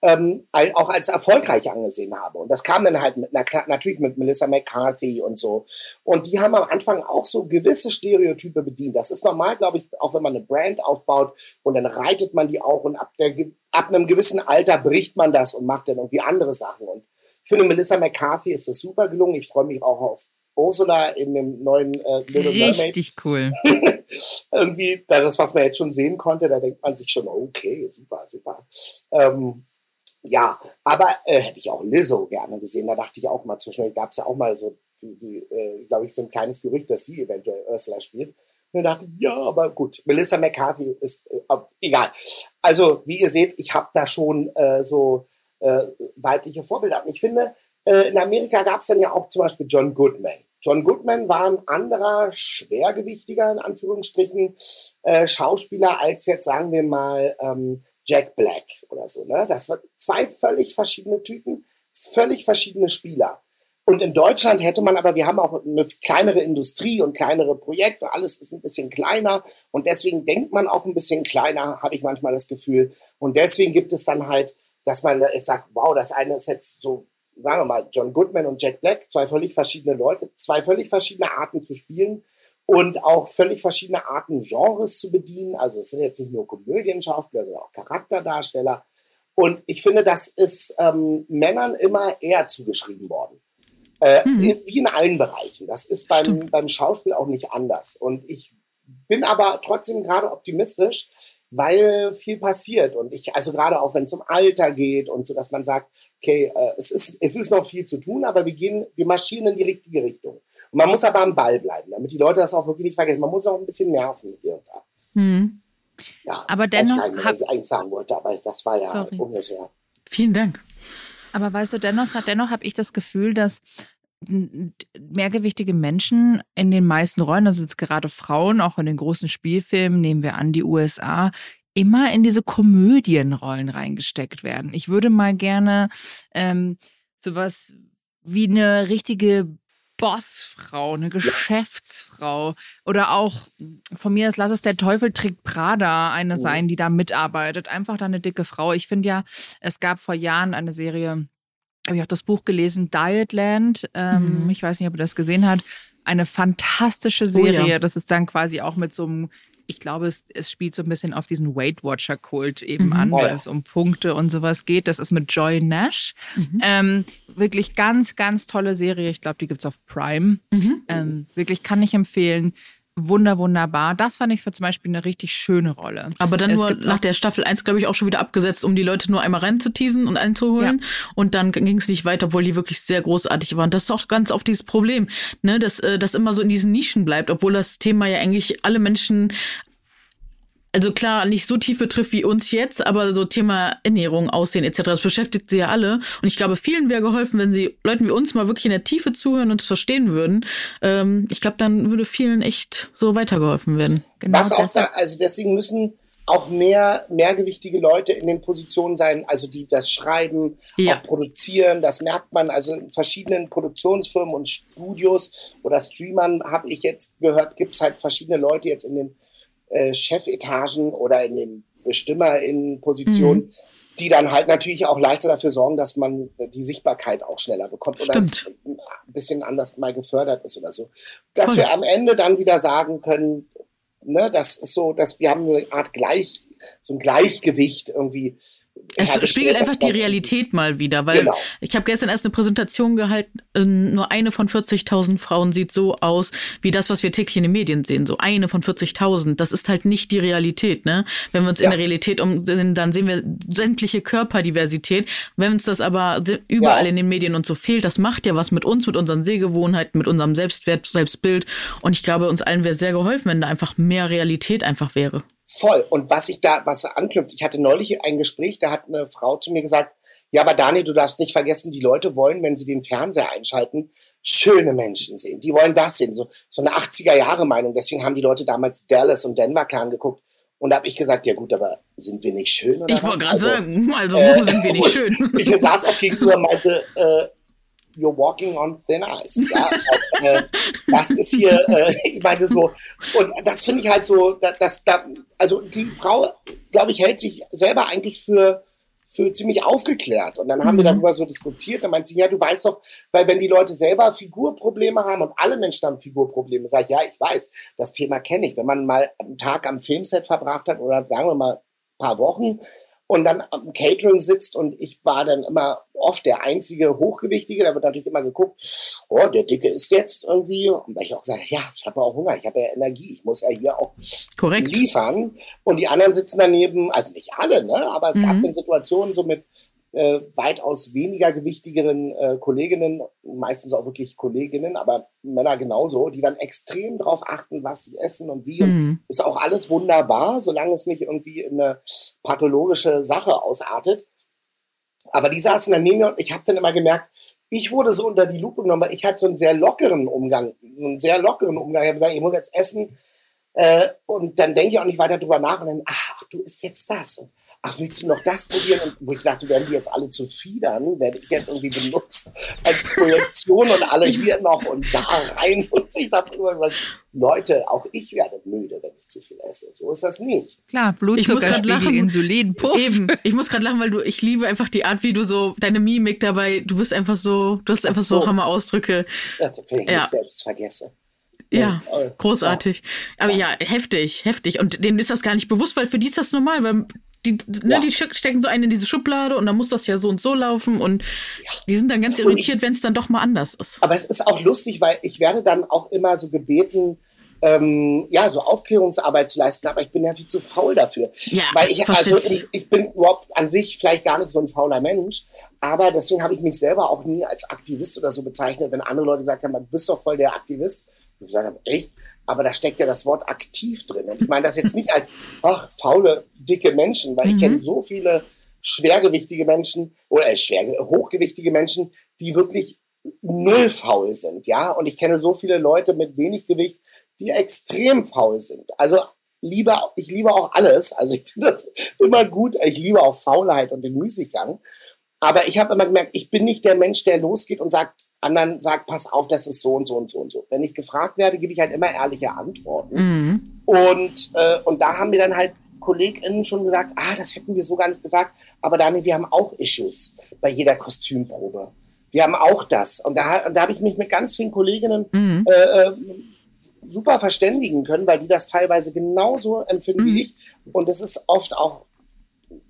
ähm, auch als erfolgreich angesehen habe. Und das kam dann halt mit, natürlich mit Melissa McCarthy und so. Und die haben am Anfang auch so gewisse Stereotype bedient. Das ist normal, glaube ich, auch wenn man eine Brand aufbaut und dann reitet man die auch und ab, der, ab einem gewissen Alter bricht man das und macht dann irgendwie andere Sachen. Und ich finde, Melissa McCarthy ist das super gelungen. Ich freue mich auch auf Ursula in dem neuen äh, Little Mermaid. Richtig cool. irgendwie, das, was man jetzt schon sehen konnte, da denkt man sich schon, okay, super, super. Ähm, ja, aber äh, hätte ich auch Lizzo gerne gesehen. Da dachte ich auch mal, zwischendurch gab es ja auch mal so, die, die äh, glaube ich, so ein kleines Gerücht, dass sie eventuell Ursula spielt. Und ich dachte, ja, aber gut, Melissa McCarthy ist äh, egal. Also, wie ihr seht, ich habe da schon äh, so äh, weibliche Vorbilder. Und ich finde, äh, in Amerika gab es dann ja auch zum Beispiel John Goodman. John Goodman war ein anderer, schwergewichtiger, in Anführungsstrichen, äh, Schauspieler als jetzt, sagen wir mal, ähm, Jack Black oder so. Ne? Das waren zwei völlig verschiedene Typen, völlig verschiedene Spieler. Und in Deutschland hätte man aber, wir haben auch eine kleinere Industrie und kleinere Projekte, alles ist ein bisschen kleiner und deswegen denkt man auch ein bisschen kleiner, habe ich manchmal das Gefühl. Und deswegen gibt es dann halt, dass man jetzt sagt, wow, das eine ist jetzt so sagen wir mal, John Goodman und Jack Black, zwei völlig verschiedene Leute, zwei völlig verschiedene Arten zu spielen und auch völlig verschiedene Arten, Genres zu bedienen. Also es sind jetzt nicht nur Komödienschauspieler, sondern auch Charakterdarsteller. Und ich finde, das ist ähm, Männern immer eher zugeschrieben worden. Äh, hm. Wie in allen Bereichen. Das ist beim, beim Schauspiel auch nicht anders. Und ich bin aber trotzdem gerade optimistisch, weil viel passiert und ich, also gerade auch wenn es um Alter geht und so, dass man sagt, okay, äh, es ist, es ist noch viel zu tun, aber wir gehen, wir marschieren in die richtige Richtung. Und man muss aber am Ball bleiben, damit die Leute das auch wirklich nicht vergessen. Man muss auch ein bisschen nerven hier und da. Hm. Ja, aber dennoch, nicht, hab, ich eigentlich sagen wollte, aber das war ja sorry. ungefähr. Vielen Dank. Aber weißt du, dennoch, dennoch habe ich das Gefühl, dass mehrgewichtige Menschen in den meisten Rollen, also jetzt gerade Frauen, auch in den großen Spielfilmen, nehmen wir an die USA, immer in diese Komödienrollen reingesteckt werden. Ich würde mal gerne ähm, sowas wie eine richtige Bossfrau, eine Geschäftsfrau oder auch von mir aus lass es der Teufel trägt Prada eine oh. sein, die da mitarbeitet. Einfach da eine dicke Frau. Ich finde ja, es gab vor Jahren eine Serie, habe ich auch das Buch gelesen, Dietland. Ähm, mhm. Ich weiß nicht, ob ihr das gesehen habt. Eine fantastische Serie. Oh ja. Das ist dann quasi auch mit so einem, ich glaube, es, es spielt so ein bisschen auf diesen Weight Watcher Kult eben mhm. an, oh weil es um Punkte und sowas geht. Das ist mit Joy Nash. Mhm. Ähm, wirklich ganz, ganz tolle Serie. Ich glaube, die gibt es auf Prime. Mhm. Ähm, wirklich kann ich empfehlen wunder, wunderbar. Das fand ich für zum Beispiel eine richtig schöne Rolle. Aber dann es nur nach der Staffel 1, glaube ich, auch schon wieder abgesetzt, um die Leute nur einmal reinzuteasen und einzuholen. Ja. Und dann ging es nicht weiter, obwohl die wirklich sehr großartig waren. Das ist auch ganz oft dieses Problem, ne, dass äh, das immer so in diesen Nischen bleibt, obwohl das Thema ja eigentlich alle Menschen also klar, nicht so tief betrifft wie uns jetzt, aber so Thema Ernährung, Aussehen etc., das beschäftigt sie ja alle. Und ich glaube, vielen wäre geholfen, wenn sie Leuten wie uns mal wirklich in der Tiefe zuhören und es verstehen würden. Ähm, ich glaube, dann würde vielen echt so weitergeholfen werden. Genau Was auch da, also deswegen müssen auch mehr mehrgewichtige Leute in den Positionen sein, also die das schreiben, ja. auch produzieren. Das merkt man also in verschiedenen Produktionsfirmen und Studios oder Streamern habe ich jetzt gehört, gibt es halt verschiedene Leute jetzt in den äh, Chefetagen oder in den BestimmerInnen-Positionen, mhm. die dann halt natürlich auch leichter dafür sorgen, dass man die Sichtbarkeit auch schneller bekommt oder es ein bisschen anders mal gefördert ist oder so. Dass Voll. wir am Ende dann wieder sagen können, ne, das ist so, dass wir haben eine Art Gleich, so ein Gleichgewicht irgendwie es spiegelt einfach die Realität mal wieder, weil genau. ich habe gestern erst eine Präsentation gehalten, ähm, nur eine von 40.000 Frauen sieht so aus, wie das, was wir täglich in den Medien sehen. So eine von 40.000, das ist halt nicht die Realität. Ne? Wenn wir uns ja. in der Realität umsehen, dann sehen wir sämtliche Körperdiversität. Wenn uns das aber überall ja. in den Medien und so fehlt, das macht ja was mit uns, mit unseren Sehgewohnheiten, mit unserem Selbstwert, Selbstbild. Und ich glaube, uns allen wäre sehr geholfen, wenn da einfach mehr Realität einfach wäre. Voll. Und was ich da, was anknüpft, ich hatte neulich ein Gespräch, da hat eine Frau zu mir gesagt, ja, aber Dani, du darfst nicht vergessen, die Leute wollen, wenn sie den Fernseher einschalten, schöne Menschen sehen. Die wollen das sehen. So, so eine 80er-Jahre-Meinung. Deswegen haben die Leute damals Dallas und Denver Clan geguckt. Und da habe ich gesagt, ja gut, aber sind wir nicht schön? Oder ich wollte gerade also, sagen, also äh, sind wir nicht schön? Ich saß auch gegenüber und meinte, äh, you're walking on thin ice. Ja? äh, das ist hier, äh, ich meinte so, und das finde ich halt so, dass da, also die Frau, glaube ich, hält sich selber eigentlich für für ziemlich aufgeklärt. Und dann haben mhm. wir darüber so diskutiert. Da meinte sie, ja, du weißt doch, weil wenn die Leute selber Figurprobleme haben und alle Menschen haben Figurprobleme, sage ich, ja, ich weiß, das Thema kenne ich. Wenn man mal einen Tag am Filmset verbracht hat oder sagen wir mal ein paar Wochen und dann am Catering sitzt und ich war dann immer oft der einzige Hochgewichtige, da wird natürlich immer geguckt, oh, der Dicke ist jetzt irgendwie, und weil ich auch sage, ja, ich habe auch Hunger, ich habe ja Energie, ich muss ja hier auch Korrekt. liefern und die anderen sitzen daneben, also nicht alle, ne, aber es mhm. gab dann Situationen so mit äh, weitaus weniger gewichtigeren äh, Kolleginnen, meistens auch wirklich Kolleginnen, aber Männer genauso, die dann extrem darauf achten, was sie essen und wie. Mhm. ist auch alles wunderbar, solange es nicht irgendwie in eine pathologische Sache ausartet. Aber die saßen dann neben mir und ich habe dann immer gemerkt, ich wurde so unter die Lupe genommen, weil ich hatte so einen sehr lockeren Umgang, so einen sehr lockeren Umgang. Ich habe gesagt, ich muss jetzt essen. Äh, und dann denke ich auch nicht weiter drüber nach und dann, ach, du isst jetzt das. Und ach, willst du noch das probieren? Und wo ich dachte, werden die jetzt alle zu fiedern, werde ich jetzt irgendwie benutzt als Projektion und alle hier noch und da rein. Und ich dachte immer gesagt, Leute, auch ich werde müde, wenn ich zu viel esse. So ist das nicht. Klar, Blutzuckerspiegel, Insulin, Puff. Eben. Ich muss gerade lachen, weil du, ich liebe einfach die Art, wie du so, deine Mimik dabei, du bist einfach so, du hast einfach so, so Hammer-Ausdrücke. Ja, wenn ich ja. mich selbst vergesse. Ja, großartig. Aber ja. ja, heftig, heftig. Und denen ist das gar nicht bewusst, weil für die ist das normal, weil die, ne, ja. die stecken so einen in diese Schublade und dann muss das ja so und so laufen und ja. die sind dann ganz irritiert, wenn es dann doch mal anders ist. Aber es ist auch lustig, weil ich werde dann auch immer so gebeten, ähm, ja, so Aufklärungsarbeit zu leisten, aber ich bin ja viel zu faul dafür. Ja, weil ich, also ich, ich, bin überhaupt an sich vielleicht gar nicht so ein fauler Mensch, aber deswegen habe ich mich selber auch nie als Aktivist oder so bezeichnet, wenn andere Leute gesagt haben, du bist doch voll der Aktivist. Und ich gesagt habe, echt? Aber da steckt ja das Wort aktiv drin. Und ich meine das jetzt nicht als ach, faule, dicke Menschen, weil mhm. ich kenne so viele schwergewichtige Menschen oder äh, schwer, hochgewichtige Menschen, die wirklich null faul sind, ja. Und ich kenne so viele Leute mit wenig Gewicht, die extrem faul sind. Also lieber, ich liebe auch alles. Also ich finde das immer gut. Ich liebe auch Faulheit und den Müßiggang. Aber ich habe immer gemerkt, ich bin nicht der Mensch, der losgeht und sagt, anderen sagt, pass auf, das ist so und so und so und so. Wenn ich gefragt werde, gebe ich halt immer ehrliche Antworten. Mhm. Und, äh, und da haben mir dann halt KollegInnen schon gesagt, ah, das hätten wir so gar nicht gesagt. Aber Dani, wir haben auch Issues bei jeder Kostümprobe. Wir haben auch das. Und da, da habe ich mich mit ganz vielen Kolleginnen mhm. äh, äh super verständigen können, weil die das teilweise genauso empfinden mhm. wie ich. Und das ist oft auch,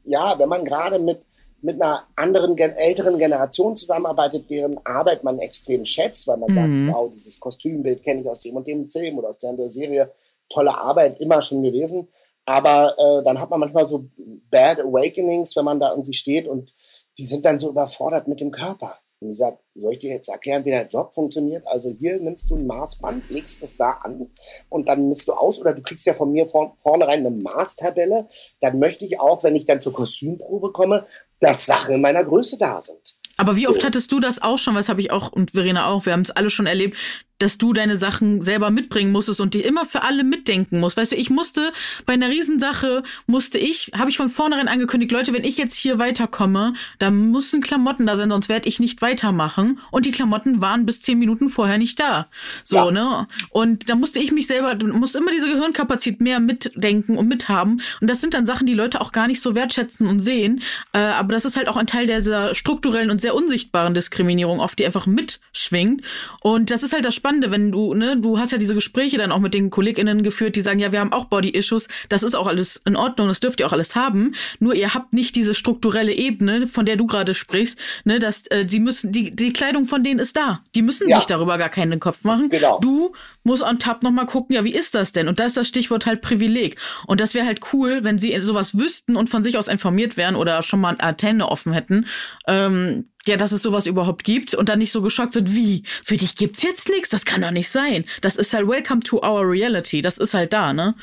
ja, wenn man gerade mit mit einer anderen, älteren Generation zusammenarbeitet, deren Arbeit man extrem schätzt, weil man mhm. sagt, wow, dieses Kostümbild kenne ich aus dem und dem Film oder aus der, der Serie. Tolle Arbeit, immer schon gewesen. Aber äh, dann hat man manchmal so Bad Awakenings, wenn man da irgendwie steht und die sind dann so überfordert mit dem Körper. Und ich sage, soll ich dir jetzt erklären, wie der Job funktioniert? Also hier nimmst du ein Maßband, legst es da an und dann misst du aus oder du kriegst ja von mir vor, vornherein eine Maßtabelle. Dann möchte ich auch, wenn ich dann zur Kostümprobe komme, dass Sachen meiner Größe da sind. Aber wie oft so. hattest du das auch schon? Was habe ich auch und Verena auch. Wir haben es alle schon erlebt, dass du deine Sachen selber mitbringen musstest und die immer für alle mitdenken musst. Weißt du, ich musste bei einer Riesensache, musste ich, habe ich von vornherein angekündigt, Leute, wenn ich jetzt hier weiterkomme, dann müssen Klamotten da sein, sonst werde ich nicht weitermachen. Und die Klamotten waren bis zehn Minuten vorher nicht da. So, ja. ne? Und da musste ich mich selber, du musst immer diese Gehirnkapazität mehr mitdenken und mithaben. Und das sind dann Sachen, die Leute auch gar nicht so wertschätzen und sehen. Äh, aber das ist halt auch ein Teil dieser strukturellen und sehr unsichtbaren Diskriminierung, oft die einfach mitschwingt. Und das ist halt das Spannende, wenn du, ne, du hast ja diese Gespräche dann auch mit den KollegInnen geführt, die sagen, ja, wir haben auch Body-Issues, das ist auch alles in Ordnung, das dürft ihr auch alles haben, nur ihr habt nicht diese strukturelle Ebene, von der du gerade sprichst, ne, dass äh, die müssen, die, die Kleidung von denen ist da. Die müssen ja. sich darüber gar keinen Kopf machen. Genau. Du musst on top nochmal gucken, ja, wie ist das denn? Und da ist das Stichwort halt Privileg. Und das wäre halt cool, wenn sie sowas wüssten und von sich aus informiert wären oder schon mal Antenne offen hätten. Ähm, ja, dass es sowas überhaupt gibt und dann nicht so geschockt sind, wie, für dich gibt's jetzt nichts? Das kann doch nicht sein. Das ist halt Welcome to our reality. Das ist halt da, ne?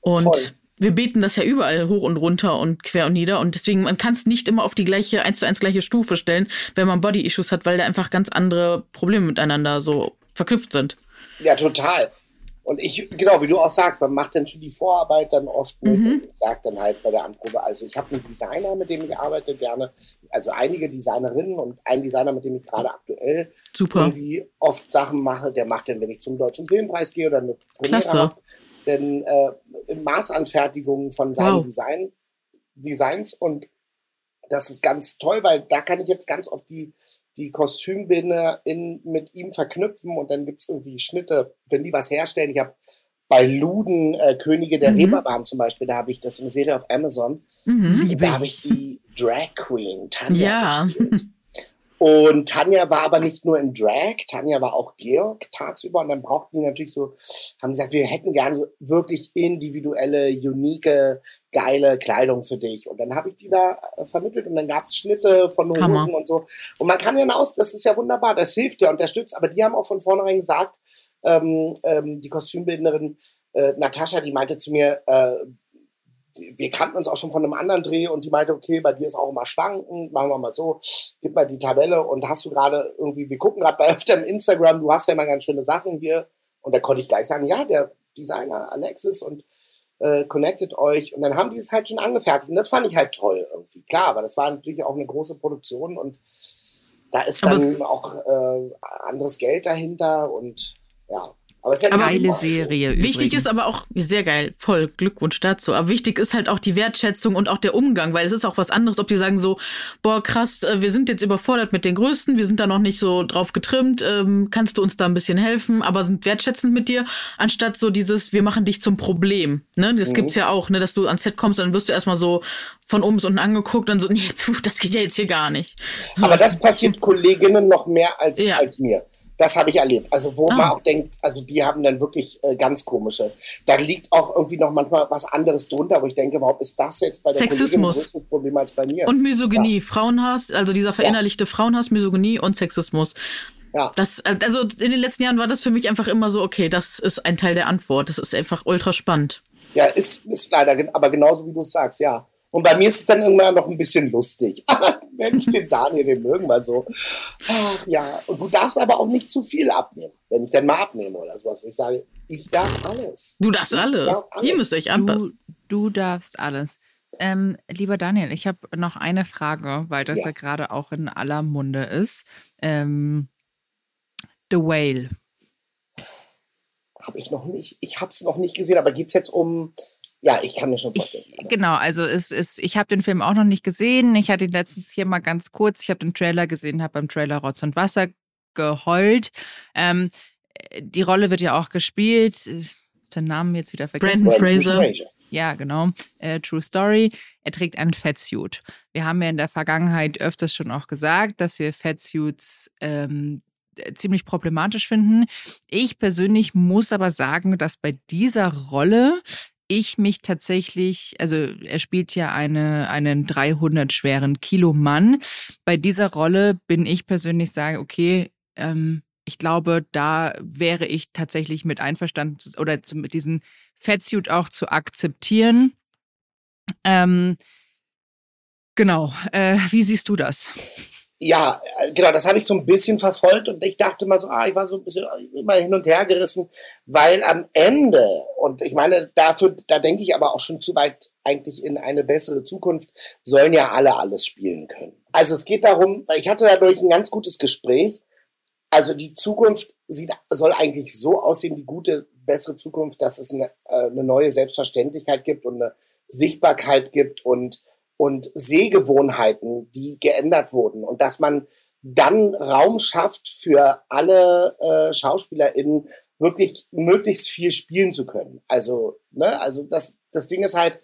Und Voll. wir beten das ja überall hoch und runter und quer und nieder. Und deswegen, man kann es nicht immer auf die gleiche, eins zu eins gleiche Stufe stellen, wenn man Body-Issues hat, weil da einfach ganz andere Probleme miteinander so verknüpft sind. Ja, total. Und ich, genau, wie du auch sagst, man macht dann schon die Vorarbeit dann oft mit mhm. und sagt dann halt bei der Anprobe, also ich habe einen Designer, mit dem ich arbeite gerne, also einige Designerinnen und einen Designer, mit dem ich gerade aktuell Super. irgendwie oft Sachen mache, der macht dann, wenn ich zum Deutschen Filmpreis gehe oder eine Premiere habe, dann äh, Maßanfertigungen von seinen wow. Design, Designs und das ist ganz toll, weil da kann ich jetzt ganz oft die die Kostümbinde in, mit ihm verknüpfen und dann gibt es irgendwie Schnitte, wenn die was herstellen. Ich habe bei Luden, äh, Könige der mhm. Reeperbahn zum Beispiel, da habe ich, das ist eine Serie auf Amazon, mhm, da habe ich die Drag Queen Tanja ja. gespielt. Und Tanja war aber nicht nur in Drag, Tanja war auch Georg tagsüber und dann brauchten die natürlich so, haben gesagt, wir hätten gerne so wirklich individuelle, unique, geile Kleidung für dich. Und dann habe ich die da äh, vermittelt und dann gab es Schnitte von Hosen Hammer. und so. Und man kann ja aus, das ist ja wunderbar, das hilft ja, unterstützt. Aber die haben auch von vornherein gesagt, ähm, ähm, die Kostümbildnerin äh, Natascha, die meinte zu mir, äh, wir kannten uns auch schon von einem anderen Dreh und die meinte, okay, bei dir ist auch immer schwanken, machen wir mal so, gib mal die Tabelle. Und hast du gerade irgendwie, wir gucken gerade bei öfter im Instagram, du hast ja immer ganz schöne Sachen hier. Und da konnte ich gleich sagen, ja, der Designer Alexis und äh, connectet euch. Und dann haben die es halt schon angefertigt. Und das fand ich halt toll irgendwie, klar, aber das war natürlich auch eine große Produktion und da ist dann aber auch äh, anderes Geld dahinter und ja, aber es ist eine geile Serie. Wichtig übrigens. ist aber auch, sehr geil, voll Glückwunsch dazu. Aber wichtig ist halt auch die Wertschätzung und auch der Umgang, weil es ist auch was anderes, ob die sagen so, boah, krass, äh, wir sind jetzt überfordert mit den Größten, wir sind da noch nicht so drauf getrimmt, ähm, kannst du uns da ein bisschen helfen, aber sind wertschätzend mit dir, anstatt so dieses, wir machen dich zum Problem. Ne? Das mhm. gibt's ja auch, ne, dass du ans Set kommst, dann wirst du erstmal so von oben bis unten angeguckt und so, nee, pfuh, das geht ja jetzt hier gar nicht. So. Aber das passiert Kolleginnen noch mehr als, ja. als mir. Das habe ich erlebt. Also wo ah. man auch denkt, also die haben dann wirklich äh, ganz komische. Da liegt auch irgendwie noch manchmal was anderes drunter, wo ich denke, warum ist das jetzt bei der Sexismus. größeres Problem als bei mir? Und Misogynie, ja. Frauenhass, also dieser verinnerlichte ja. Frauenhass, Misogynie und Sexismus. Ja. Das, also in den letzten Jahren war das für mich einfach immer so, okay, das ist ein Teil der Antwort. Das ist einfach ultra spannend. Ja, ist, ist leider, aber genauso wie du sagst, ja. Und bei mir ist es dann irgendwann noch ein bisschen lustig. Mensch, den Daniel, den mögen wir so. Ach, ja, und du darfst aber auch nicht zu viel abnehmen. Wenn ich dann mal abnehme oder sowas. Und ich sage, ich darf alles. Du darfst alles. Darf alles. Ihr müsst euch anpassen. Du, du darfst alles. Ähm, lieber Daniel, ich habe noch eine Frage, weil das ja, ja gerade auch in aller Munde ist. Ähm, The Whale. Habe ich noch nicht, ich habe es noch nicht gesehen, aber geht es jetzt um ja, ich kann mir schon vorstellen. Ich, genau, also es ist, ich habe den Film auch noch nicht gesehen. Ich hatte ihn letztens hier mal ganz kurz. Ich habe den Trailer gesehen, habe beim Trailer Rotz und Wasser geheult. Ähm, die Rolle wird ja auch gespielt. Den Namen jetzt wieder vergessen. Brandon Fraser. Ja, genau. Äh, True Story. Er trägt einen Fettsuit. Wir haben ja in der Vergangenheit öfters schon auch gesagt, dass wir Fettsuits ähm, ziemlich problematisch finden. Ich persönlich muss aber sagen, dass bei dieser Rolle ich mich tatsächlich, also er spielt ja eine, einen 300 schweren Kilo Mann. Bei dieser Rolle bin ich persönlich sagen, okay, ähm, ich glaube, da wäre ich tatsächlich mit einverstanden oder zu, mit diesem Fettsuit auch zu akzeptieren. Ähm, genau. Äh, wie siehst du das? Ja, äh, genau, das habe ich so ein bisschen verfolgt und ich dachte mal so, ah, ich war so ein bisschen immer hin und her gerissen, weil am Ende, und ich meine, dafür, da denke ich aber auch schon zu weit eigentlich in eine bessere Zukunft, sollen ja alle alles spielen können. Also es geht darum, weil ich hatte dadurch ein ganz gutes Gespräch. Also die Zukunft sieht, soll eigentlich so aussehen, die gute, bessere Zukunft, dass es eine, äh, eine neue Selbstverständlichkeit gibt und eine Sichtbarkeit gibt und und Sehgewohnheiten, die geändert wurden und dass man dann Raum schafft für alle äh, SchauspielerInnen wirklich möglichst viel spielen zu können. Also, ne, also das, das Ding ist halt,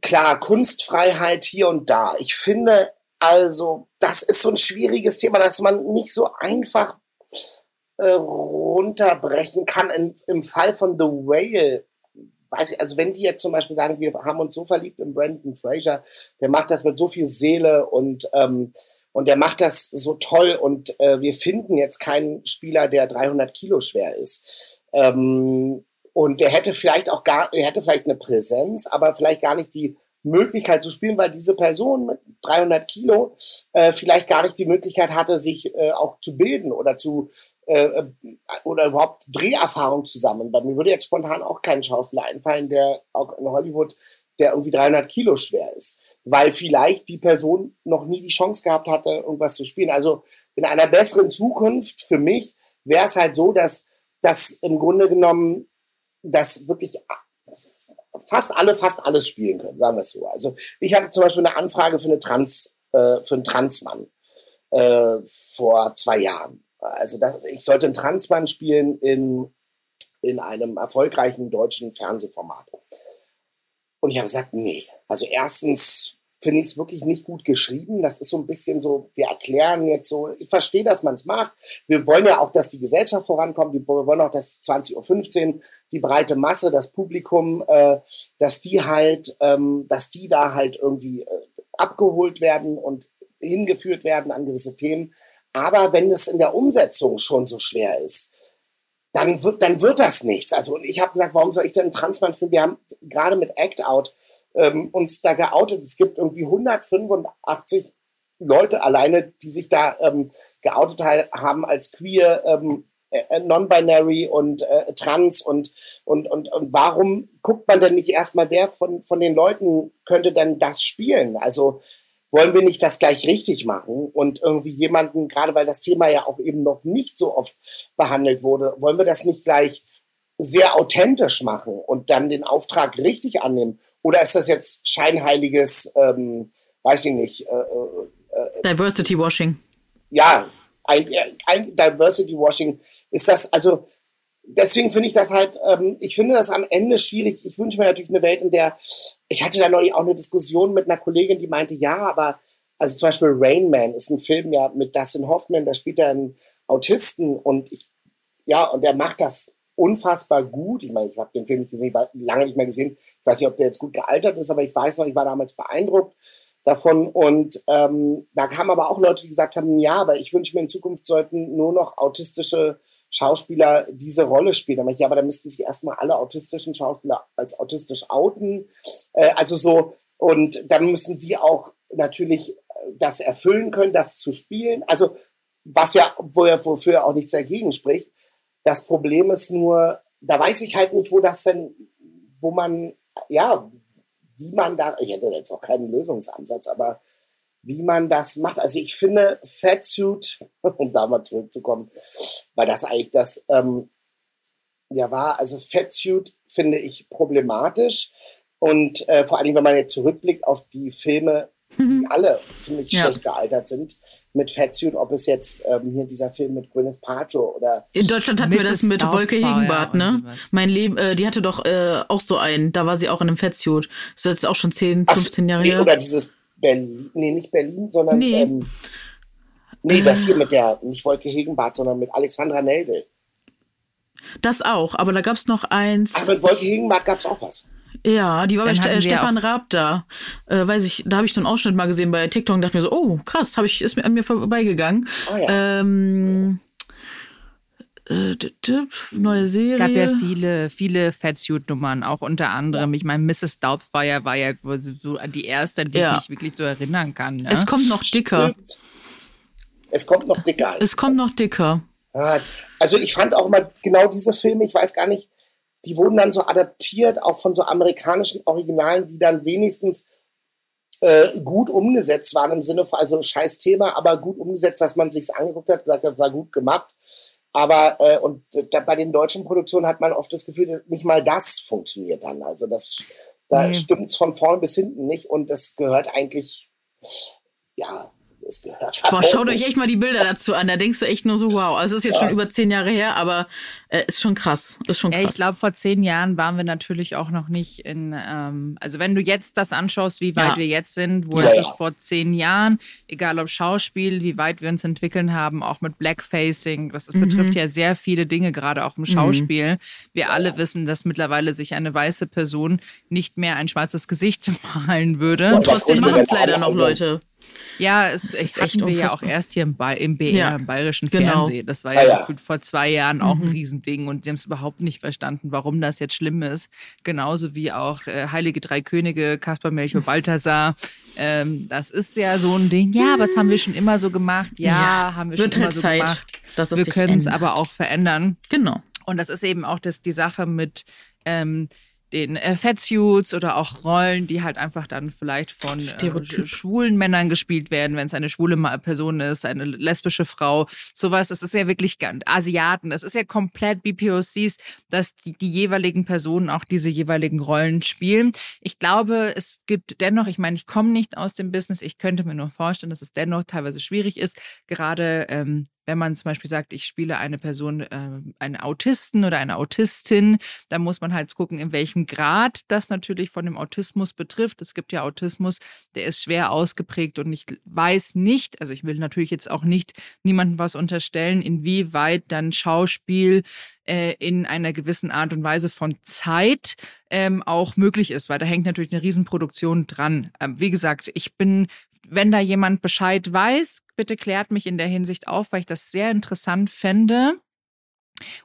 klar, Kunstfreiheit hier und da. Ich finde also, das ist so ein schwieriges Thema, dass man nicht so einfach äh, runterbrechen kann. In, Im Fall von The Whale weiß ich, also wenn die jetzt zum Beispiel sagen, wir haben uns so verliebt in Brandon Fraser, der macht das mit so viel Seele und ähm, und der macht das so toll und äh, wir finden jetzt keinen Spieler, der 300 Kilo schwer ist. Ähm, und der hätte vielleicht auch gar, er hätte vielleicht eine Präsenz, aber vielleicht gar nicht die Möglichkeit zu spielen, weil diese Person mit 300 Kilo äh, vielleicht gar nicht die Möglichkeit hatte, sich äh, auch zu bilden oder zu äh, äh, oder überhaupt Dreherfahrung zusammen. Bei mir würde jetzt spontan auch kein Schauspieler einfallen, der auch in Hollywood, der irgendwie 300 Kilo schwer ist, weil vielleicht die Person noch nie die Chance gehabt hatte, irgendwas zu spielen. Also in einer besseren Zukunft für mich wäre es halt so, dass dass im Grunde genommen das wirklich fast alle fast alles spielen können, sagen wir es so. Also ich hatte zum Beispiel eine Anfrage für eine Trans, äh, für einen Transmann äh, vor zwei Jahren. Also das, ich sollte einen Transmann spielen in in einem erfolgreichen deutschen Fernsehformat. Und ich habe gesagt, nee. Also erstens finde ich es wirklich nicht gut geschrieben. Das ist so ein bisschen so, wir erklären jetzt so, ich verstehe, dass man es macht. Wir wollen ja auch, dass die Gesellschaft vorankommt. Wir wollen auch, dass 20.15 Uhr die breite Masse, das Publikum, äh, dass die halt, ähm, dass die da halt irgendwie äh, abgeholt werden und hingeführt werden an gewisse Themen. Aber wenn es in der Umsetzung schon so schwer ist, dann wird, dann wird das nichts. Also, und ich habe gesagt, warum soll ich denn Transmann spielen? Wir haben gerade mit Act Out ähm, uns da geoutet. Es gibt irgendwie 185 Leute alleine, die sich da ähm, geoutet haben als queer, ähm, äh, äh, non-binary und äh, trans und, und, und, und warum guckt man denn nicht erstmal, wer von, von den Leuten könnte denn das spielen? Also wollen wir nicht das gleich richtig machen und irgendwie jemanden, gerade weil das Thema ja auch eben noch nicht so oft behandelt wurde, wollen wir das nicht gleich sehr authentisch machen und dann den Auftrag richtig annehmen? Oder ist das jetzt scheinheiliges, ähm, weiß ich nicht, äh, äh, äh Diversity Washing? Ja, ein, ein Diversity Washing ist das, also deswegen finde ich das halt, ähm, ich finde das am Ende schwierig. Ich wünsche mir natürlich eine Welt, in der, ich hatte da neulich auch eine Diskussion mit einer Kollegin, die meinte, ja, aber, also zum Beispiel Rain Man ist ein Film ja mit Dustin Hoffman, da spielt er einen Autisten und ich, ja, und der macht das unfassbar gut. Ich meine, ich habe den Film nicht gesehen, lange nicht mehr gesehen. Ich weiß nicht, ob der jetzt gut gealtert ist, aber ich weiß noch, ich war damals beeindruckt davon. Und ähm, da kamen aber auch Leute, die gesagt haben, ja, aber ich wünsche mir in Zukunft sollten nur noch autistische Schauspieler diese Rolle spielen. Aber, ja, aber da müssten sich erstmal alle autistischen Schauspieler als autistisch outen. Äh, also so, und dann müssen sie auch natürlich das erfüllen können, das zu spielen. Also was ja, wo wofür auch nichts dagegen spricht. Das Problem ist nur, da weiß ich halt nicht, wo das denn, wo man, ja, wie man da, ich hätte jetzt auch keinen Lösungsansatz, aber wie man das macht. Also ich finde Fatsuit, um da mal zurückzukommen, weil das eigentlich das ähm, ja war, also Fatsuit finde ich problematisch und äh, vor allem, wenn man jetzt zurückblickt auf die Filme, die mhm. alle ziemlich ja. schlecht gealtert sind, mit Fatsuit, ob es jetzt ähm, hier dieser Film mit Gwyneth Paltrow oder in Deutschland hatten Mrs. wir das mit Doubtfire Wolke Hegenbart, ne? Mein Leben, äh, die hatte doch äh, auch so einen, da war sie auch in einem Fatsuit. Das ist jetzt auch schon 10, 15 Ach, Jahre her. Oder dieses Berlin, nee, nicht Berlin, sondern nee, ähm, nee das hier mit der, nicht Wolke Hegenbart, sondern mit Alexandra Nelde. Das auch, aber da gab es noch eins. Ach, mit Wolke Hegenbart gab es auch was. Ja, die war Dann bei Stefan Raab da. Äh, weiß ich, da habe ich so einen Ausschnitt mal gesehen bei TikTok und dachte mir so, oh, krass, hab ich, ist mir an mir vorbeigegangen. Oh, ja. ähm, äh, neue Serie. Es gab ja viele, viele Fatsuit-Nummern, auch unter anderem. Ich meine, Mrs. Doubtfire war ja so die erste, an die ja. ich mich wirklich so erinnern kann. Ne? Es kommt noch dicker. Stimmt. Es kommt noch dicker. Es kommt noch dicker. Also ich fand auch immer genau diese Filme, ich weiß gar nicht, die wurden dann so adaptiert, auch von so amerikanischen Originalen, die dann wenigstens äh, gut umgesetzt waren im Sinne von, also scheiß Thema, aber gut umgesetzt, dass man sich's angeguckt hat, gesagt hat, war gut gemacht. Aber äh, und da, bei den deutschen Produktionen hat man oft das Gefühl, nicht mal das funktioniert dann. Also das da nee. stimmt's von vorn bis hinten nicht und das gehört eigentlich ja es gehört. Boah, schaut euch echt mal die Bilder dazu an. Da denkst du echt nur so, wow. Also es ist jetzt ja. schon über zehn Jahre her, aber äh, ist schon krass. Ist schon krass. Ich glaube, vor zehn Jahren waren wir natürlich auch noch nicht in. Ähm, also wenn du jetzt das anschaust, wie weit ja. wir jetzt sind, wo ja, ist es vor zehn Jahren, egal ob Schauspiel, wie weit wir uns entwickeln haben, auch mit Blackfacing. Das, das mhm. betrifft ja sehr viele Dinge, gerade auch im mhm. Schauspiel. Mhm. Wir alle wissen, dass mittlerweile sich eine weiße Person nicht mehr ein schwarzes Gesicht malen würde. Und trotzdem machen es leider noch Leute. Ja, es das hatten echt wir ja auch erst hier im, ba im BR, ja, im bayerischen genau. Fernsehen. Das war ja, ja, ja. vor zwei Jahren auch mhm. ein Riesending und sie haben es überhaupt nicht verstanden, warum das jetzt schlimm ist. Genauso wie auch äh, Heilige Drei Könige, Kaspar Melchior Balthasar. Ähm, das ist ja so ein Ding. Ja, was haben wir schon immer so gemacht? Ja, haben wir Wird schon immer so Zeit, gemacht. wir können es aber auch verändern. Genau. Und das ist eben auch das, die Sache mit ähm, den äh, Fatsuits oder auch Rollen, die halt einfach dann vielleicht von äh, schwulen Männern gespielt werden, wenn es eine schwule Person ist, eine lesbische Frau, sowas. Das ist ja wirklich ganz Asiaten. Das ist ja komplett BPOCs, dass die, die jeweiligen Personen auch diese jeweiligen Rollen spielen. Ich glaube, es gibt dennoch, ich meine, ich komme nicht aus dem Business, ich könnte mir nur vorstellen, dass es dennoch teilweise schwierig ist, gerade ähm, wenn man zum Beispiel sagt, ich spiele eine Person, äh, einen Autisten oder eine Autistin, dann muss man halt gucken, in welchem Grad das natürlich von dem Autismus betrifft. Es gibt ja Autismus, der ist schwer ausgeprägt und ich weiß nicht, also ich will natürlich jetzt auch nicht niemandem was unterstellen, inwieweit dann Schauspiel äh, in einer gewissen Art und Weise von Zeit ähm, auch möglich ist, weil da hängt natürlich eine Riesenproduktion dran. Ähm, wie gesagt, ich bin wenn da jemand Bescheid weiß, bitte klärt mich in der Hinsicht auf, weil ich das sehr interessant fände.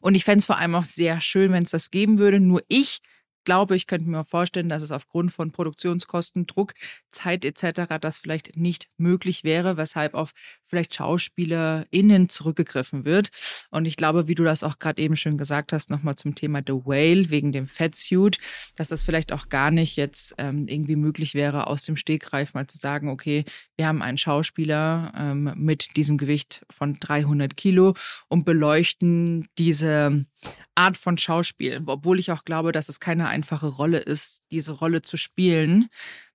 Und ich fände es vor allem auch sehr schön, wenn es das geben würde. Nur ich glaube, ich könnte mir vorstellen, dass es aufgrund von Produktionskosten, Druck, Zeit etc. das vielleicht nicht möglich wäre, weshalb auf vielleicht SchauspielerInnen zurückgegriffen wird. Und ich glaube, wie du das auch gerade eben schön gesagt hast, nochmal zum Thema The Whale wegen dem Fettsuit, dass das vielleicht auch gar nicht jetzt ähm, irgendwie möglich wäre, aus dem Stegreif mal zu sagen, okay, wir haben einen Schauspieler ähm, mit diesem Gewicht von 300 Kilo und beleuchten diese Art von Schauspiel, obwohl ich auch glaube, dass es keine einfache Rolle ist, diese Rolle zu spielen.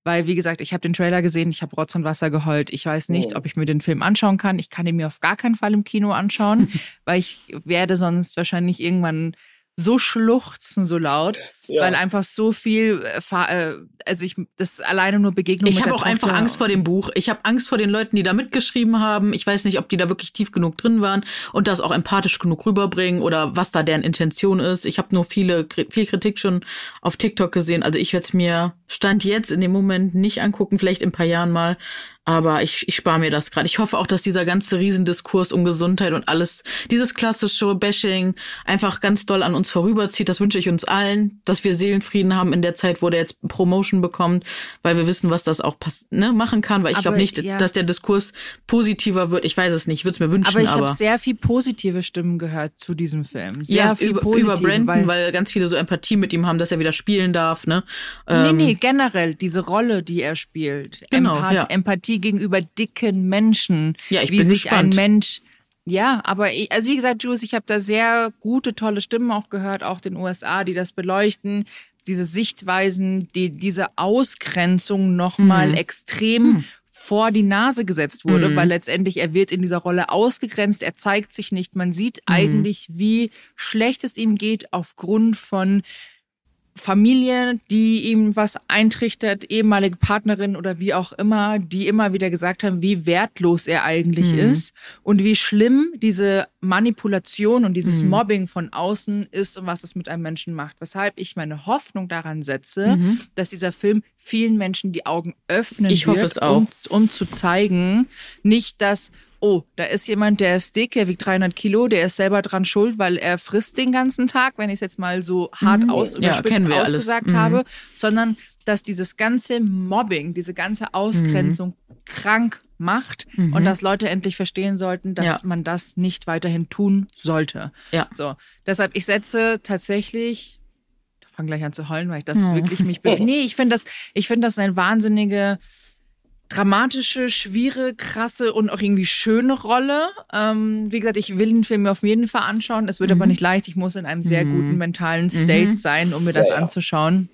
Weil, wie gesagt, ich habe den Trailer gesehen, ich habe Rotz und Wasser geheult. Ich weiß nicht, ob ich mir den Film anschauen kann. Ich kann ihn mir auf gar keinen Fall im Kino anschauen, weil ich werde sonst wahrscheinlich irgendwann so schluchzen so laut, ja. weil einfach so viel, äh, äh, also ich, das alleine nur Begegnung. Ich habe auch einfach Angst vor dem Buch. Ich habe Angst vor den Leuten, die da mitgeschrieben haben. Ich weiß nicht, ob die da wirklich tief genug drin waren und das auch empathisch genug rüberbringen oder was da deren Intention ist. Ich habe nur viele, viel Kritik schon auf TikTok gesehen. Also ich werde es mir Stand jetzt in dem Moment nicht angucken, vielleicht in ein paar Jahren mal. Aber ich, ich spare mir das gerade. Ich hoffe auch, dass dieser ganze Riesendiskurs um Gesundheit und alles, dieses klassische Bashing einfach ganz doll an uns vorüberzieht. Das wünsche ich uns allen, dass wir Seelenfrieden haben in der Zeit, wo der jetzt Promotion bekommt, weil wir wissen, was das auch ne, machen kann. Weil ich glaube nicht, ja. dass der Diskurs positiver wird. Ich weiß es nicht. Ich würde es mir wünschen. Aber ich habe sehr viel positive Stimmen gehört zu diesem Film. Sehr ja, viel über, positive, über Brandon, weil, weil, ganz viele so Empathie mit ihm haben, dass er wieder spielen darf. Ne? Nee, nee, ähm, generell diese Rolle, die er spielt. Genau, Empath ja. Empathie gegenüber dicken Menschen. Ja, ich wie bin sich gespannt. ein Mensch ja, aber ich, also wie gesagt, Jules, ich habe da sehr gute, tolle Stimmen auch gehört, auch den USA, die das beleuchten. Diese Sichtweisen, die diese Ausgrenzung nochmal mhm. extrem mhm. vor die Nase gesetzt wurde, mhm. weil letztendlich er wird in dieser Rolle ausgegrenzt, er zeigt sich nicht. Man sieht mhm. eigentlich, wie schlecht es ihm geht aufgrund von Familie, die ihm was eintrichtert, ehemalige Partnerin oder wie auch immer, die immer wieder gesagt haben, wie wertlos er eigentlich mhm. ist und wie schlimm diese Manipulation und dieses mhm. Mobbing von außen ist und was es mit einem Menschen macht. Weshalb ich meine Hoffnung daran setze, mhm. dass dieser Film vielen Menschen die Augen öffnen ich wird, um, um zu zeigen, nicht dass oh, da ist jemand, der ist dick, der wiegt 300 Kilo, der ist selber dran schuld, weil er frisst den ganzen Tag, wenn ich es jetzt mal so hart mhm. aus ja, ausgesagt mhm. habe, sondern dass dieses ganze Mobbing, diese ganze Ausgrenzung mhm. krank macht mhm. und dass Leute endlich verstehen sollten, dass ja. man das nicht weiterhin tun sollte. Ja. So, deshalb ich setze tatsächlich ich fange gleich an zu heulen, weil ich das wirklich mich nee, ich finde das ich finde das eine wahnsinnige dramatische, schwierige, krasse und auch irgendwie schöne Rolle. Ähm, wie gesagt, ich will den Film mir auf jeden Fall anschauen. Es wird mhm. aber nicht leicht. Ich muss in einem sehr mhm. guten mentalen State mhm. sein, um mir das ja. anzuschauen.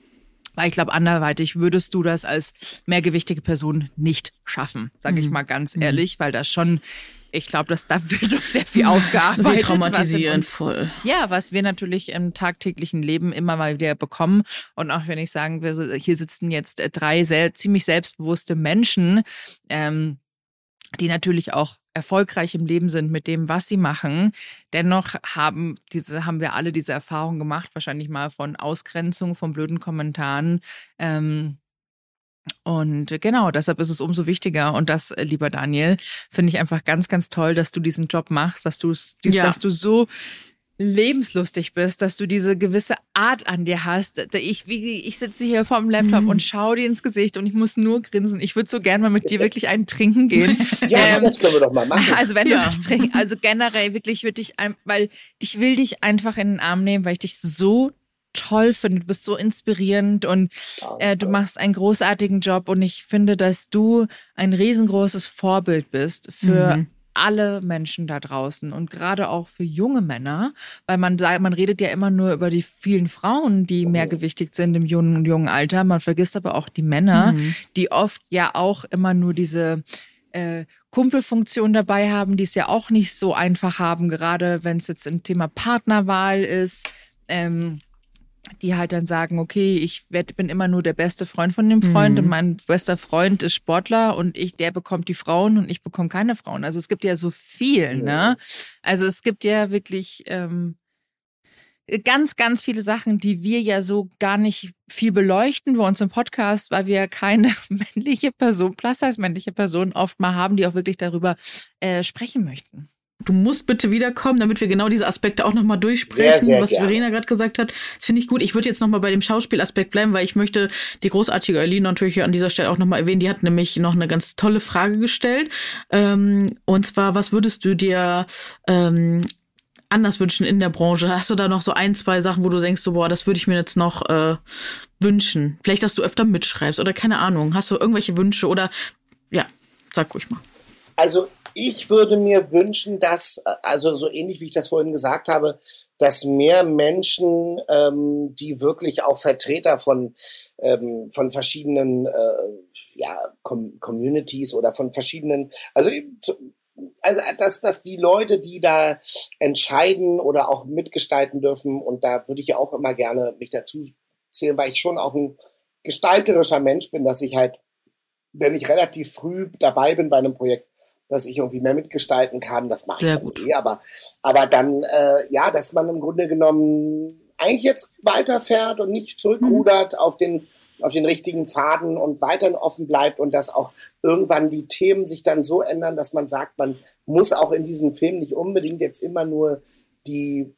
Weil ich glaube, anderweitig würdest du das als mehrgewichtige Person nicht schaffen, sage ich mhm. mal ganz mhm. ehrlich, weil das schon ich glaube, dass da wird noch sehr viel aufgearbeitet. traumatisierend voll. Ja, was wir natürlich im tagtäglichen Leben immer mal wieder bekommen. Und auch wenn ich sagen will, hier sitzen jetzt drei sehr, ziemlich selbstbewusste Menschen, ähm, die natürlich auch erfolgreich im Leben sind mit dem, was sie machen. Dennoch haben diese, haben wir alle diese Erfahrung gemacht, wahrscheinlich mal von Ausgrenzung, von blöden Kommentaren. Ähm, und genau, deshalb ist es umso wichtiger. Und das, äh, lieber Daniel, finde ich einfach ganz, ganz toll, dass du diesen Job machst, dass du ja. dass du so lebenslustig bist, dass du diese gewisse Art an dir hast. Ich, ich sitze hier vorm Laptop mhm. und schaue dir ins Gesicht und ich muss nur grinsen. Ich würde so gerne mal mit dir wirklich einen trinken gehen. ja, ähm, das können wir doch mal machen. Also wenn ja. du trinken, also generell wirklich würde ich, weil ich will dich einfach in den Arm nehmen, weil ich dich so toll finde. Du bist so inspirierend und äh, du machst einen großartigen Job und ich finde, dass du ein riesengroßes Vorbild bist für mhm. Alle Menschen da draußen und gerade auch für junge Männer, weil man man redet ja immer nur über die vielen Frauen, die mehrgewichtig sind im jungen, jungen Alter. Man vergisst aber auch die Männer, mhm. die oft ja auch immer nur diese äh, Kumpelfunktion dabei haben, die es ja auch nicht so einfach haben, gerade wenn es jetzt im Thema Partnerwahl ist. Ähm, die halt dann sagen, okay, ich werd, bin immer nur der beste Freund von dem Freund mhm. und mein bester Freund ist Sportler und ich, der bekommt die Frauen und ich bekomme keine Frauen. Also es gibt ja so viel, ne? Also es gibt ja wirklich ähm, ganz, ganz viele Sachen, die wir ja so gar nicht viel beleuchten bei uns im Podcast, weil wir keine männliche Person, plus als männliche Person oft mal haben, die auch wirklich darüber äh, sprechen möchten. Du musst bitte wiederkommen, damit wir genau diese Aspekte auch nochmal durchsprechen, sehr, sehr was gerne. Verena gerade gesagt hat. Das finde ich gut. Ich würde jetzt nochmal bei dem Schauspielaspekt bleiben, weil ich möchte die großartige Eileen natürlich an dieser Stelle auch nochmal erwähnen. Die hat nämlich noch eine ganz tolle Frage gestellt. Ähm, und zwar, was würdest du dir ähm, anders wünschen in der Branche? Hast du da noch so ein, zwei Sachen, wo du denkst, so, boah, das würde ich mir jetzt noch äh, wünschen? Vielleicht, dass du öfter mitschreibst oder keine Ahnung. Hast du irgendwelche Wünsche oder ja, sag ruhig mal. Also ich würde mir wünschen, dass, also so ähnlich wie ich das vorhin gesagt habe, dass mehr Menschen, ähm, die wirklich auch Vertreter von, ähm, von verschiedenen äh, ja, Com Communities oder von verschiedenen, also also dass, dass die Leute, die da entscheiden oder auch mitgestalten dürfen, und da würde ich ja auch immer gerne mich dazu zählen, weil ich schon auch ein gestalterischer Mensch bin, dass ich halt, wenn ich relativ früh dabei bin bei einem Projekt, dass ich irgendwie mehr mitgestalten kann. Das mache ich gut. Eh, aber, aber dann, äh, ja, dass man im Grunde genommen eigentlich jetzt weiterfährt und nicht zurückrudert mhm. auf den auf den richtigen Pfaden und weiterhin offen bleibt und dass auch irgendwann die Themen sich dann so ändern, dass man sagt, man muss auch in diesen Filmen nicht unbedingt jetzt immer nur die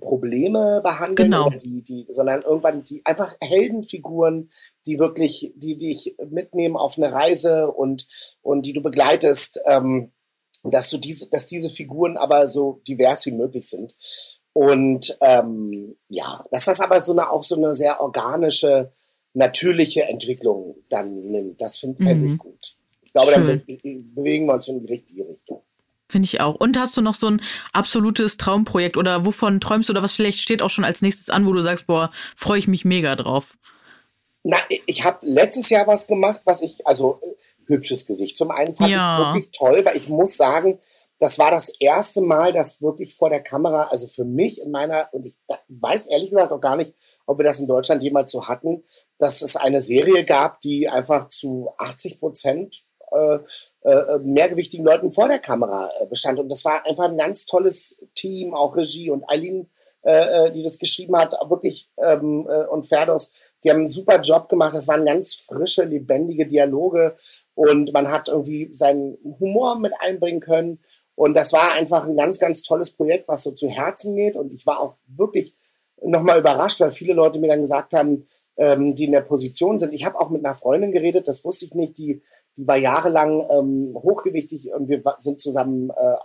Probleme behandeln, genau. die, die, sondern irgendwann die einfach Heldenfiguren, die wirklich, die dich mitnehmen auf eine Reise und, und die du begleitest, ähm, dass du diese, dass diese Figuren aber so divers wie möglich sind. Und ähm, ja, dass das aber so eine auch so eine sehr organische, natürliche Entwicklung dann nimmt. Das finde find mhm. ich gut. Ich glaube, Schön. dann bewegen wir uns in die richtige Richtung. Finde ich auch. Und hast du noch so ein absolutes Traumprojekt oder wovon träumst du oder was vielleicht steht auch schon als nächstes an, wo du sagst, boah, freue ich mich mega drauf? Na, ich habe letztes Jahr was gemacht, was ich, also äh, hübsches Gesicht. Zum einen fand ja. ich wirklich toll, weil ich muss sagen, das war das erste Mal, dass wirklich vor der Kamera, also für mich in meiner, und ich weiß ehrlich gesagt auch gar nicht, ob wir das in Deutschland jemals so hatten, dass es eine Serie gab, die einfach zu 80 Prozent äh, äh, mehrgewichtigen Leuten vor der Kamera äh, bestand. Und das war einfach ein ganz tolles Team, auch Regie und Eileen, äh, äh die das geschrieben hat, wirklich ähm, äh, und Ferdos, die haben einen super Job gemacht. Das waren ganz frische, lebendige Dialoge und man hat irgendwie seinen Humor mit einbringen können. Und das war einfach ein ganz, ganz tolles Projekt, was so zu Herzen geht. Und ich war auch wirklich nochmal überrascht, weil viele Leute mir dann gesagt haben, ähm, die in der Position sind. Ich habe auch mit einer Freundin geredet, das wusste ich nicht, die die war jahrelang ähm, hochgewichtig und wir sind zusammen äh,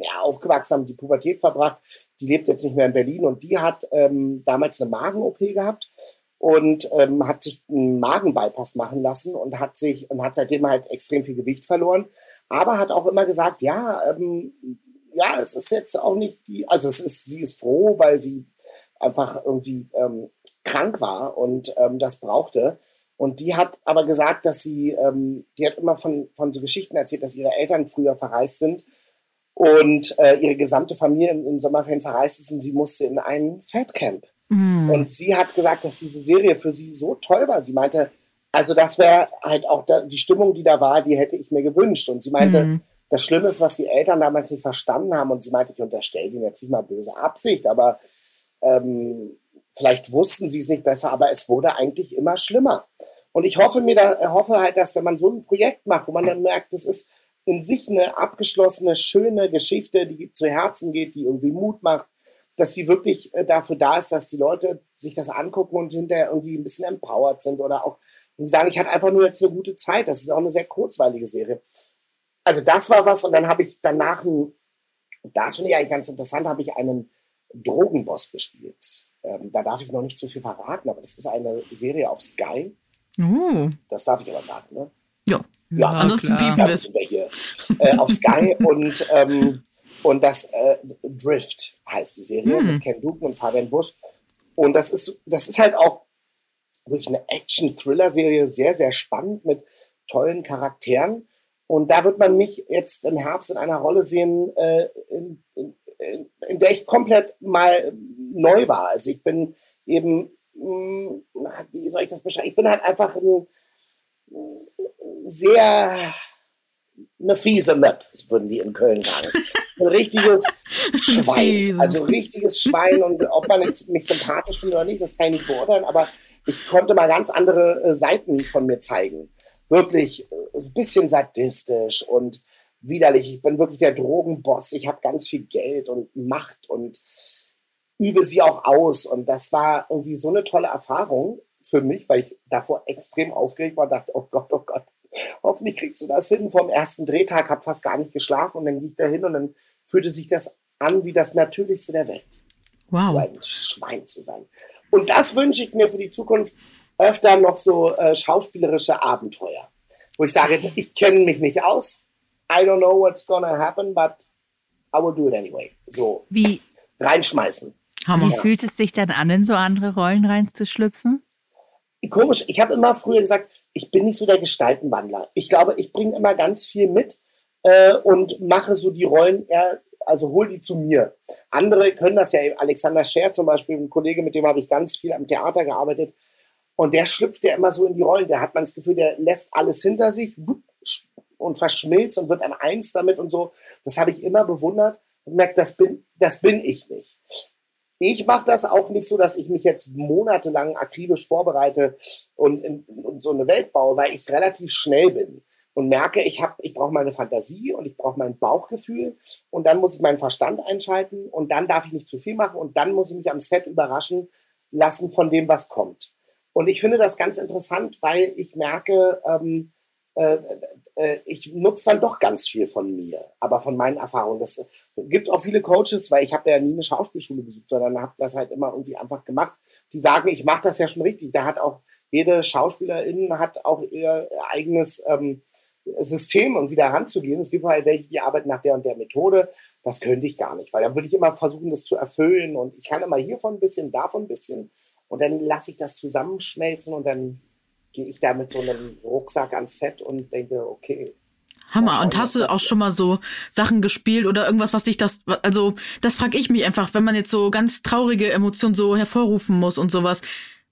ja, aufgewachsen, haben die Pubertät verbracht. Die lebt jetzt nicht mehr in Berlin und die hat ähm, damals eine Magen-OP gehabt und ähm, hat sich einen Magenbypass machen lassen und hat sich und hat seitdem halt extrem viel Gewicht verloren. Aber hat auch immer gesagt, ja, ähm, ja, es ist jetzt auch nicht die, also es ist, sie ist froh, weil sie einfach irgendwie ähm, krank war und ähm, das brauchte. Und die hat aber gesagt, dass sie, ähm, die hat immer von, von so Geschichten erzählt, dass ihre Eltern früher verreist sind und äh, ihre gesamte Familie in, in Sommerferien verreist ist und sie musste in ein Fatcamp. Mm. Und sie hat gesagt, dass diese Serie für sie so toll war. Sie meinte, also das wäre halt auch da, die Stimmung, die da war, die hätte ich mir gewünscht. Und sie meinte, mm. das Schlimme ist, was die Eltern damals nicht verstanden haben. Und sie meinte, ich unterstelle ihnen jetzt nicht mal böse Absicht, aber ähm, Vielleicht wussten sie es nicht besser, aber es wurde eigentlich immer schlimmer. Und ich hoffe mir da, hoffe halt, dass wenn man so ein Projekt macht, wo man dann merkt, das ist in sich eine abgeschlossene, schöne Geschichte, die zu Herzen geht, die irgendwie Mut macht, dass sie wirklich äh, dafür da ist, dass die Leute sich das angucken und hinterher irgendwie ein bisschen empowered sind oder auch sagen, ich hatte einfach nur jetzt eine gute Zeit. Das ist auch eine sehr kurzweilige Serie. Also das war was und dann habe ich danach, ein, das finde ich eigentlich ganz interessant, habe ich einen Drogenboss gespielt. Ähm, da darf ich noch nicht zu viel verraten, aber das ist eine Serie auf Sky. Uh. Das darf ich aber sagen, ne? Ja. Ja, ansonsten piepen wir es. Äh, auf Sky und, ähm, und das äh, Drift heißt die Serie mm. mit Ken Duken und Fabian Busch. Und das ist, das ist halt auch wirklich eine Action-Thriller-Serie, sehr, sehr spannend mit tollen Charakteren. Und da wird man mich jetzt im Herbst in einer Rolle sehen, äh, in, in, in, der ich komplett mal neu war. Also ich bin eben, mh, hm, wie soll ich das beschreiben? Ich bin halt einfach ein sehr eine fiese Möp, würden die in Köln sagen. Ein richtiges Schwein. Also ein richtiges Schwein. Und ob man mich sympathisch findet oder nicht, das kann ich nicht beurteilen. Aber ich konnte mal ganz andere äh, Seiten von mir zeigen. Wirklich äh, ein bisschen sadistisch und widerlich. Ich bin wirklich der Drogenboss. Ich habe ganz viel Geld und Macht und übe sie auch aus. Und das war irgendwie so eine tolle Erfahrung für mich, weil ich davor extrem aufgeregt war und dachte, oh Gott, oh Gott, hoffentlich kriegst du das hin. Vom ersten Drehtag habe fast gar nicht geschlafen und dann gehe ich da hin und dann fühlte sich das an wie das Natürlichste der Welt. Wow. So ein Schwein zu sein. Und das wünsche ich mir für die Zukunft öfter noch so äh, schauspielerische Abenteuer, wo ich sage, ich kenne mich nicht aus. I don't know what's gonna happen, but I will do it anyway. So. Wie? Reinschmeißen. Wie ja. fühlt es sich dann an, in so andere Rollen reinzuschlüpfen? komisch, ich habe immer früher gesagt, ich bin nicht so der Gestaltenwandler. Ich glaube, ich bringe immer ganz viel mit äh, und mache so die Rollen eher, also hol die zu mir. Andere können das ja, Alexander Scher zum Beispiel, ein Kollege, mit dem habe ich ganz viel am Theater gearbeitet. Und der schlüpft ja immer so in die Rollen. Der hat man das Gefühl, der lässt alles hinter sich und verschmilzt und wird ein Eins damit und so. Das habe ich immer bewundert und merkt, das bin, das bin ich nicht. Ich mache das auch nicht so, dass ich mich jetzt monatelang akribisch vorbereite und, in, und so eine Welt baue, weil ich relativ schnell bin und merke, ich habe, ich brauche meine Fantasie und ich brauche mein Bauchgefühl und dann muss ich meinen Verstand einschalten und dann darf ich nicht zu viel machen und dann muss ich mich am Set überraschen lassen von dem, was kommt. Und ich finde das ganz interessant, weil ich merke, ähm, äh, äh, ich nutze dann doch ganz viel von mir, aber von meinen Erfahrungen. Das gibt auch viele Coaches, weil ich habe ja nie eine Schauspielschule besucht, sondern habe das halt immer irgendwie einfach gemacht. Die sagen, ich mache das ja schon richtig. Da hat auch jede Schauspielerin hat auch ihr eigenes ähm, System, um wieder ranzugehen. Es gibt halt welche, die arbeiten nach der und der Methode. Das könnte ich gar nicht, weil dann würde ich immer versuchen, das zu erfüllen. Und ich kann immer hiervon ein bisschen, davon ein bisschen. Und dann lasse ich das zusammenschmelzen und dann gehe ich da mit so einem Rucksack ans Set und denke, okay. Hammer. Und hast du auch schon mal so Sachen gespielt oder irgendwas, was dich das, also das frage ich mich einfach, wenn man jetzt so ganz traurige Emotionen so hervorrufen muss und sowas.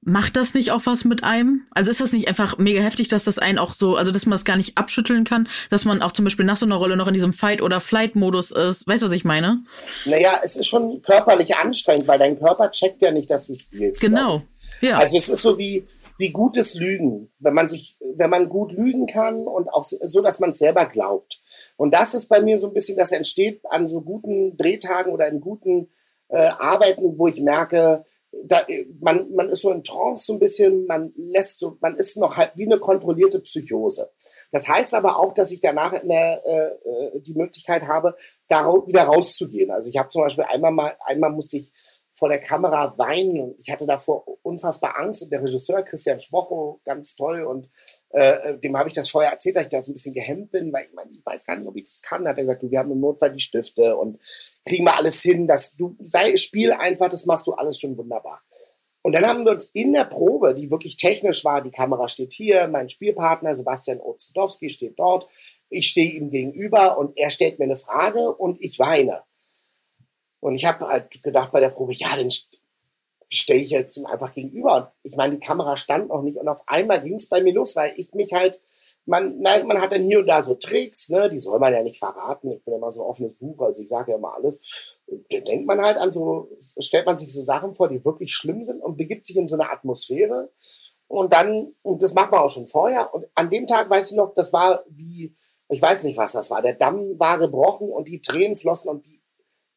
Macht das nicht auch was mit einem? Also ist das nicht einfach mega heftig, dass das einen auch so, also dass man das gar nicht abschütteln kann, dass man auch zum Beispiel nach so einer Rolle noch in diesem Fight- oder Flight-Modus ist? Weißt du, was ich meine? Naja, es ist schon körperlich anstrengend, weil dein Körper checkt ja nicht, dass du spielst. Genau. Ja. Also es ist so wie, wie gutes Lügen, wenn man sich, wenn man gut lügen kann und auch so, dass man es selber glaubt. Und das ist bei mir so ein bisschen, das entsteht an so guten Drehtagen oder in guten äh, Arbeiten, wo ich merke, da, man, man ist so in Trance so ein bisschen, man lässt so, man ist noch halt wie eine kontrollierte Psychose. Das heißt aber auch, dass ich danach der, äh, äh die Möglichkeit habe, da wieder rauszugehen. Also ich habe zum Beispiel einmal mal, einmal musste ich vor der Kamera weinen. Ich hatte davor unfassbar Angst und der Regisseur Christian Schmocho, ganz toll und äh, dem habe ich das vorher erzählt, dass ich da so ein bisschen gehemmt bin, weil ich meine, ich weiß gar nicht, ob ich das kann. Hat er gesagt, du, wir haben im Notfall die Stifte und kriegen wir alles hin, dass du sei Spiel einfach, das machst du alles schon wunderbar. Und dann haben wir uns in der Probe, die wirklich technisch war, die Kamera steht hier, mein Spielpartner Sebastian Ozedowski steht dort, ich stehe ihm gegenüber und er stellt mir eine Frage und ich weine. Und ich habe halt gedacht bei der Probe, ja, dann stelle ich jetzt ihm einfach gegenüber. Und ich meine, die Kamera stand noch nicht und auf einmal ging es bei mir los, weil ich mich halt, man, na, man hat dann hier und da so Tricks, ne, die soll man ja nicht verraten. Ich bin immer so ein offenes Buch, also ich sage ja immer alles. dann denkt man halt an so, stellt man sich so Sachen vor, die wirklich schlimm sind und begibt sich in so eine Atmosphäre. Und dann, und das macht man auch schon vorher. Und an dem Tag weiß ich noch, das war wie, ich weiß nicht, was das war. Der Damm war gebrochen und die Tränen flossen und die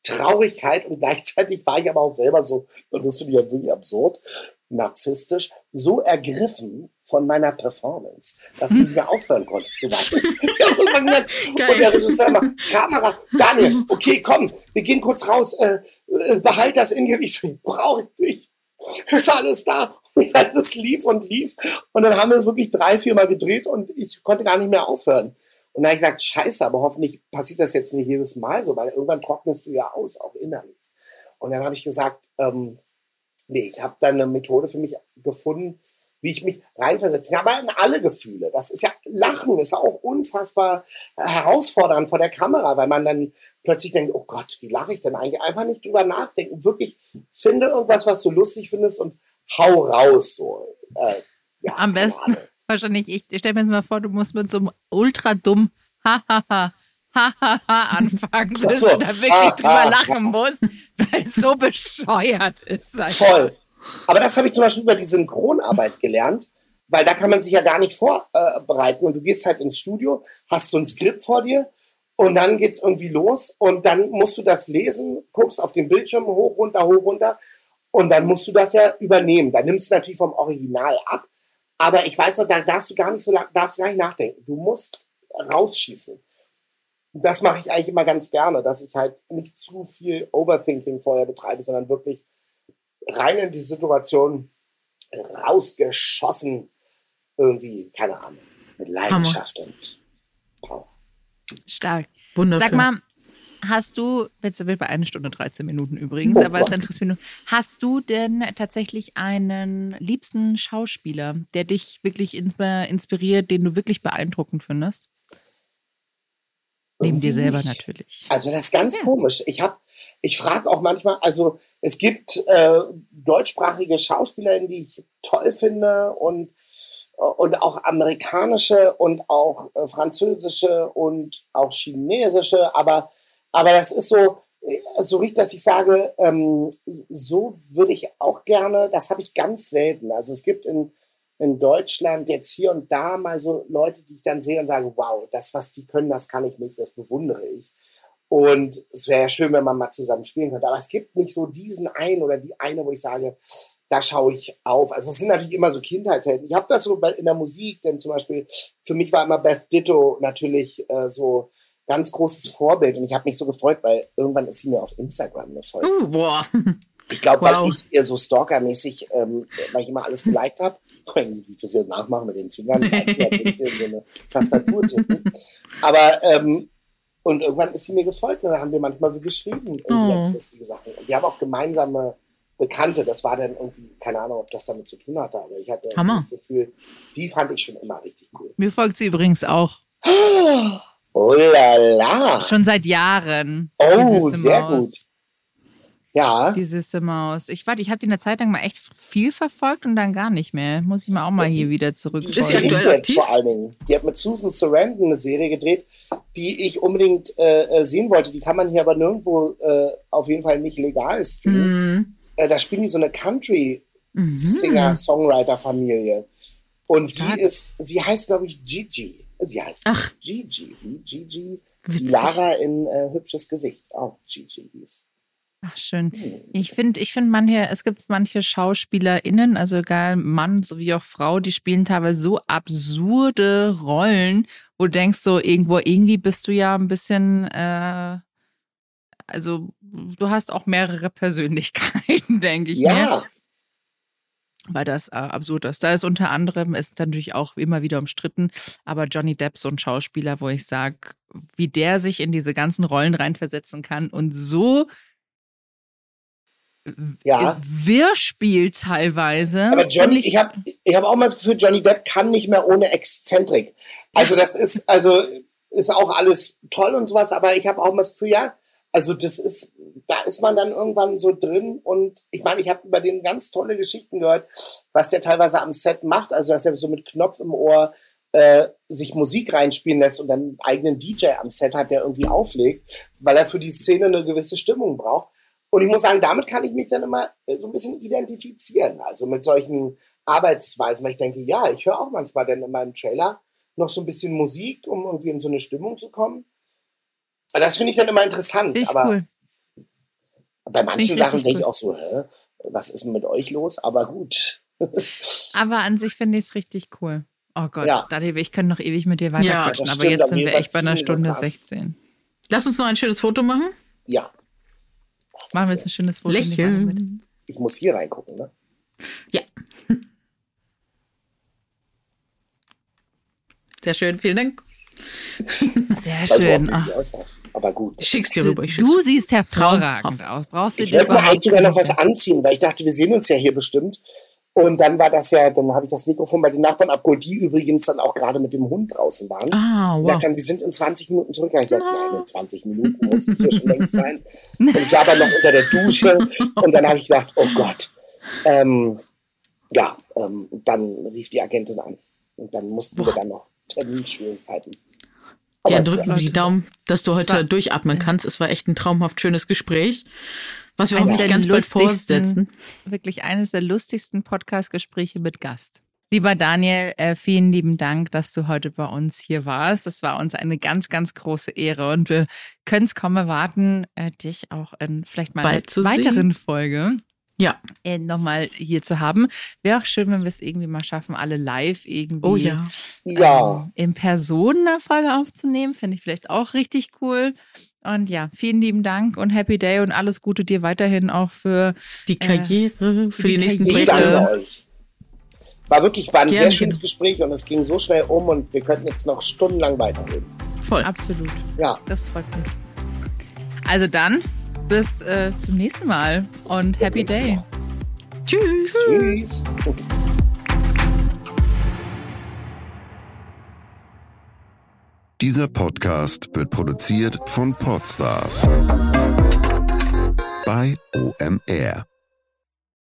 Traurigkeit und gleichzeitig war ich aber auch selber so, und das finde ich ja wirklich absurd, narzisstisch, so ergriffen von meiner Performance, dass ich nicht mehr aufhören konnte zu weinen. und der Regisseur macht, Kamera, Daniel, okay, komm, wir gehen kurz raus, äh, äh, behalt das in dir, ich brauche ich nicht. Ist alles da. Und es lief und lief. Und dann haben wir es wirklich drei, vier Mal gedreht und ich konnte gar nicht mehr aufhören. Und da habe ich gesagt, scheiße, aber hoffentlich passiert das jetzt nicht jedes Mal so, weil irgendwann trocknest du ja aus, auch innerlich. Und dann habe ich gesagt, ähm, nee, ich habe dann eine Methode für mich gefunden, wie ich mich reinversetzen kann, aber in alle Gefühle. Das ist ja, Lachen ist auch unfassbar herausfordernd vor der Kamera, weil man dann plötzlich denkt, oh Gott, wie lache ich denn eigentlich? Einfach nicht drüber nachdenken. Wirklich, finde irgendwas, was du lustig findest und hau raus, so. Äh, ja, Am besten, wahrscheinlich, ich, stelle mir jetzt mal vor, du musst mit so einem ultra dumm, hahaha, hahaha anfangen, bis so. du da wirklich drüber lachen musst, weil es so bescheuert ist. Voll. Aber das habe ich zum Beispiel über die Synchronarbeit gelernt, weil da kann man sich ja gar nicht vorbereiten und du gehst halt ins Studio, hast so ein Skript vor dir und dann geht's irgendwie los und dann musst du das lesen, guckst auf den Bildschirm hoch, runter, hoch, runter und dann musst du das ja übernehmen. Dann nimmst du natürlich vom Original ab, aber ich weiß noch, da darfst du gar nicht so darfst gar nicht nachdenken. Du musst rausschießen. Das mache ich eigentlich immer ganz gerne, dass ich halt nicht zu viel Overthinking vorher betreibe, sondern wirklich rein in die Situation rausgeschossen. Irgendwie, keine Ahnung, mit Leidenschaft Hammer. und Power. Stark. Wunderschön. Sag mal, hast du, jetzt sind wir bei einer Stunde 13 Minuten übrigens, oh aber es interessiert mich nur, hast du denn tatsächlich einen liebsten Schauspieler, der dich wirklich inspiriert, den du wirklich beeindruckend findest? Neben dir selber nicht. natürlich. Also das ist ganz ja. komisch. Ich habe, ich frage auch manchmal, also es gibt äh, deutschsprachige Schauspieler, die ich toll finde und und auch amerikanische und auch äh, französische und auch chinesische, aber aber das ist so äh, so richtig, dass ich sage, ähm, so würde ich auch gerne. Das habe ich ganz selten. Also es gibt in in Deutschland jetzt hier und da mal so Leute, die ich dann sehe und sage, wow, das, was die können, das kann ich nicht, das bewundere ich. Und es wäre ja schön, wenn man mal zusammen spielen könnte. Aber es gibt nicht so diesen einen oder die eine, wo ich sage, da schaue ich auf. Also es sind natürlich immer so Kindheitshelden. Ich habe das so in der Musik, denn zum Beispiel für mich war immer Beth Ditto natürlich äh, so ganz großes Vorbild. Und ich habe mich so gefreut, weil irgendwann ist sie mir auf Instagram gefolgt. Uh, boah. Ich glaube, wow. weil ich ihr so stalkermäßig, ähm, weil ich immer alles geliked habe, vor allem, wie ich das jetzt nachmache mit den Fingern, so eine Tastatur tippen. Aber ähm, und irgendwann ist sie mir gefolgt und dann haben wir manchmal so geschrieben, oh. ganz lustige Sachen. Und wir haben auch gemeinsame Bekannte. Das war dann irgendwie, keine Ahnung, ob das damit zu tun hatte, aber ich hatte Hammer. das Gefühl, die fand ich schon immer richtig cool. Mir folgt sie übrigens auch. Oh la la. Schon seit Jahren. Oh, sehr Maus. gut. Ja. Die süße Maus. Ich warte, ich habe die eine Zeit lang mal echt viel verfolgt und dann gar nicht mehr. Muss ich mal auch mal hier wieder zurück. Ist sie aktuell aktiv? Vor allen Dingen. Die hat mit Susan Sarandon eine Serie gedreht, die ich unbedingt äh, äh, sehen wollte. Die kann man hier aber nirgendwo äh, auf jeden Fall nicht legal streamen. Mhm. Äh, da spielen die so eine Country-Singer-Songwriter-Familie. Und sie ist, sie heißt, glaube ich, Gigi. Sie heißt Ach. Gigi, wie Gigi. Witzig. Lara in äh, hübsches Gesicht. Auch Gigi ist. Ach, schön. Hm. Ich finde, ich finde manche, es gibt manche SchauspielerInnen, also egal Mann sowie auch Frau, die spielen teilweise so absurde Rollen, wo du denkst, so irgendwo, irgendwie bist du ja ein bisschen, äh, also du hast auch mehrere Persönlichkeiten, denke ich. Ja. Mir. Weil das äh, absurd ist. Da ist unter anderem, ist natürlich auch immer wieder umstritten, aber Johnny Depp so ein Schauspieler, wo ich sage, wie der sich in diese ganzen Rollen reinversetzen kann und so ja. Wirrspiel teilweise. Aber Johnny, ich habe ich hab auch mal das Gefühl, Johnny Depp kann nicht mehr ohne Exzentrik. Also das ist, also ist auch alles toll und sowas, aber ich habe auch mal das Gefühl, ja, also das ist, da ist man dann irgendwann so drin und ich meine, ich habe über den ganz tolle Geschichten gehört, was der teilweise am Set macht, also dass er so mit Knopf im Ohr äh, sich Musik reinspielen lässt und dann einen eigenen DJ am Set hat, der irgendwie auflegt, weil er für die Szene eine gewisse Stimmung braucht. Und ich muss sagen, damit kann ich mich dann immer äh, so ein bisschen identifizieren. Also mit solchen Arbeitsweisen, weil ich denke, ja, ich höre auch manchmal dann in meinem Trailer noch so ein bisschen Musik, um irgendwie in so eine Stimmung zu kommen. Das finde ich dann immer interessant. Ich aber cool. bei manchen Sachen denke ich auch so, hä, was ist denn mit euch los? Aber gut. aber an sich finde ich es richtig cool. Oh Gott, ja. Daniel, ich könnte noch ewig mit dir weiterquatschen, ja, aber jetzt sind wir echt bei einer Stunde 16. Lass uns noch ein schönes Foto machen. Ja. Machen wir jetzt ein schönes Foto. Lächeln. Ich muss hier reingucken, ne? Ja. Sehr schön, vielen Dank. Sehr schön. Aber gut. Ich schick's dir rüber. Du, du siehst hervorragend aus. Brauchst du ich wollte mir eigentlich sogar noch was anziehen, weil ich dachte, wir sehen uns ja hier bestimmt. Und dann war das ja, dann habe ich das Mikrofon bei den Nachbarn abgeholt, die übrigens dann auch gerade mit dem Hund draußen waren. Ah, wow. Sagt dann, wir sind in 20 Minuten zurück. Ich gesagt, nein, in 20 Minuten muss ich hier schon längst sein. Und ich war aber noch unter der Dusche. Und dann habe ich gedacht, oh Gott. Ähm, ja, ähm, dann rief die Agentin an. Und dann mussten Boah. wir dann noch Terminschwierigkeiten. Aber ja, drücken Sie die Daumen, dass du heute durchatmen kannst. Es war echt ein traumhaft schönes Gespräch. Was wir hoffentlich ganz bald vorsetzen. Wirklich eines der lustigsten Podcast-Gespräche mit Gast. Lieber Daniel, äh, vielen lieben Dank, dass du heute bei uns hier warst. Das war uns eine ganz, ganz große Ehre und wir können es kaum erwarten, äh, dich auch in vielleicht mal einer weiteren Folge ja. Äh, nochmal hier zu haben. Wäre auch schön, wenn wir es irgendwie mal schaffen, alle live irgendwie oh, ja. Ähm, in Person eine Folge aufzunehmen. Fände ich vielleicht auch richtig cool. Und ja, vielen lieben Dank und Happy Day und alles Gute dir weiterhin auch für die Karriere, äh, für die, die nächsten Projekte. War wirklich, war ein Gerne. sehr schönes Gespräch und es ging so schnell um und wir könnten jetzt noch stundenlang weiterreden. Voll. Absolut. Ja. Das freut mich. Also dann, bis äh, zum nächsten Mal und Happy Day. Mal. Tschüss. Tschüss. Dieser Podcast wird produziert von Podstars bei OMR.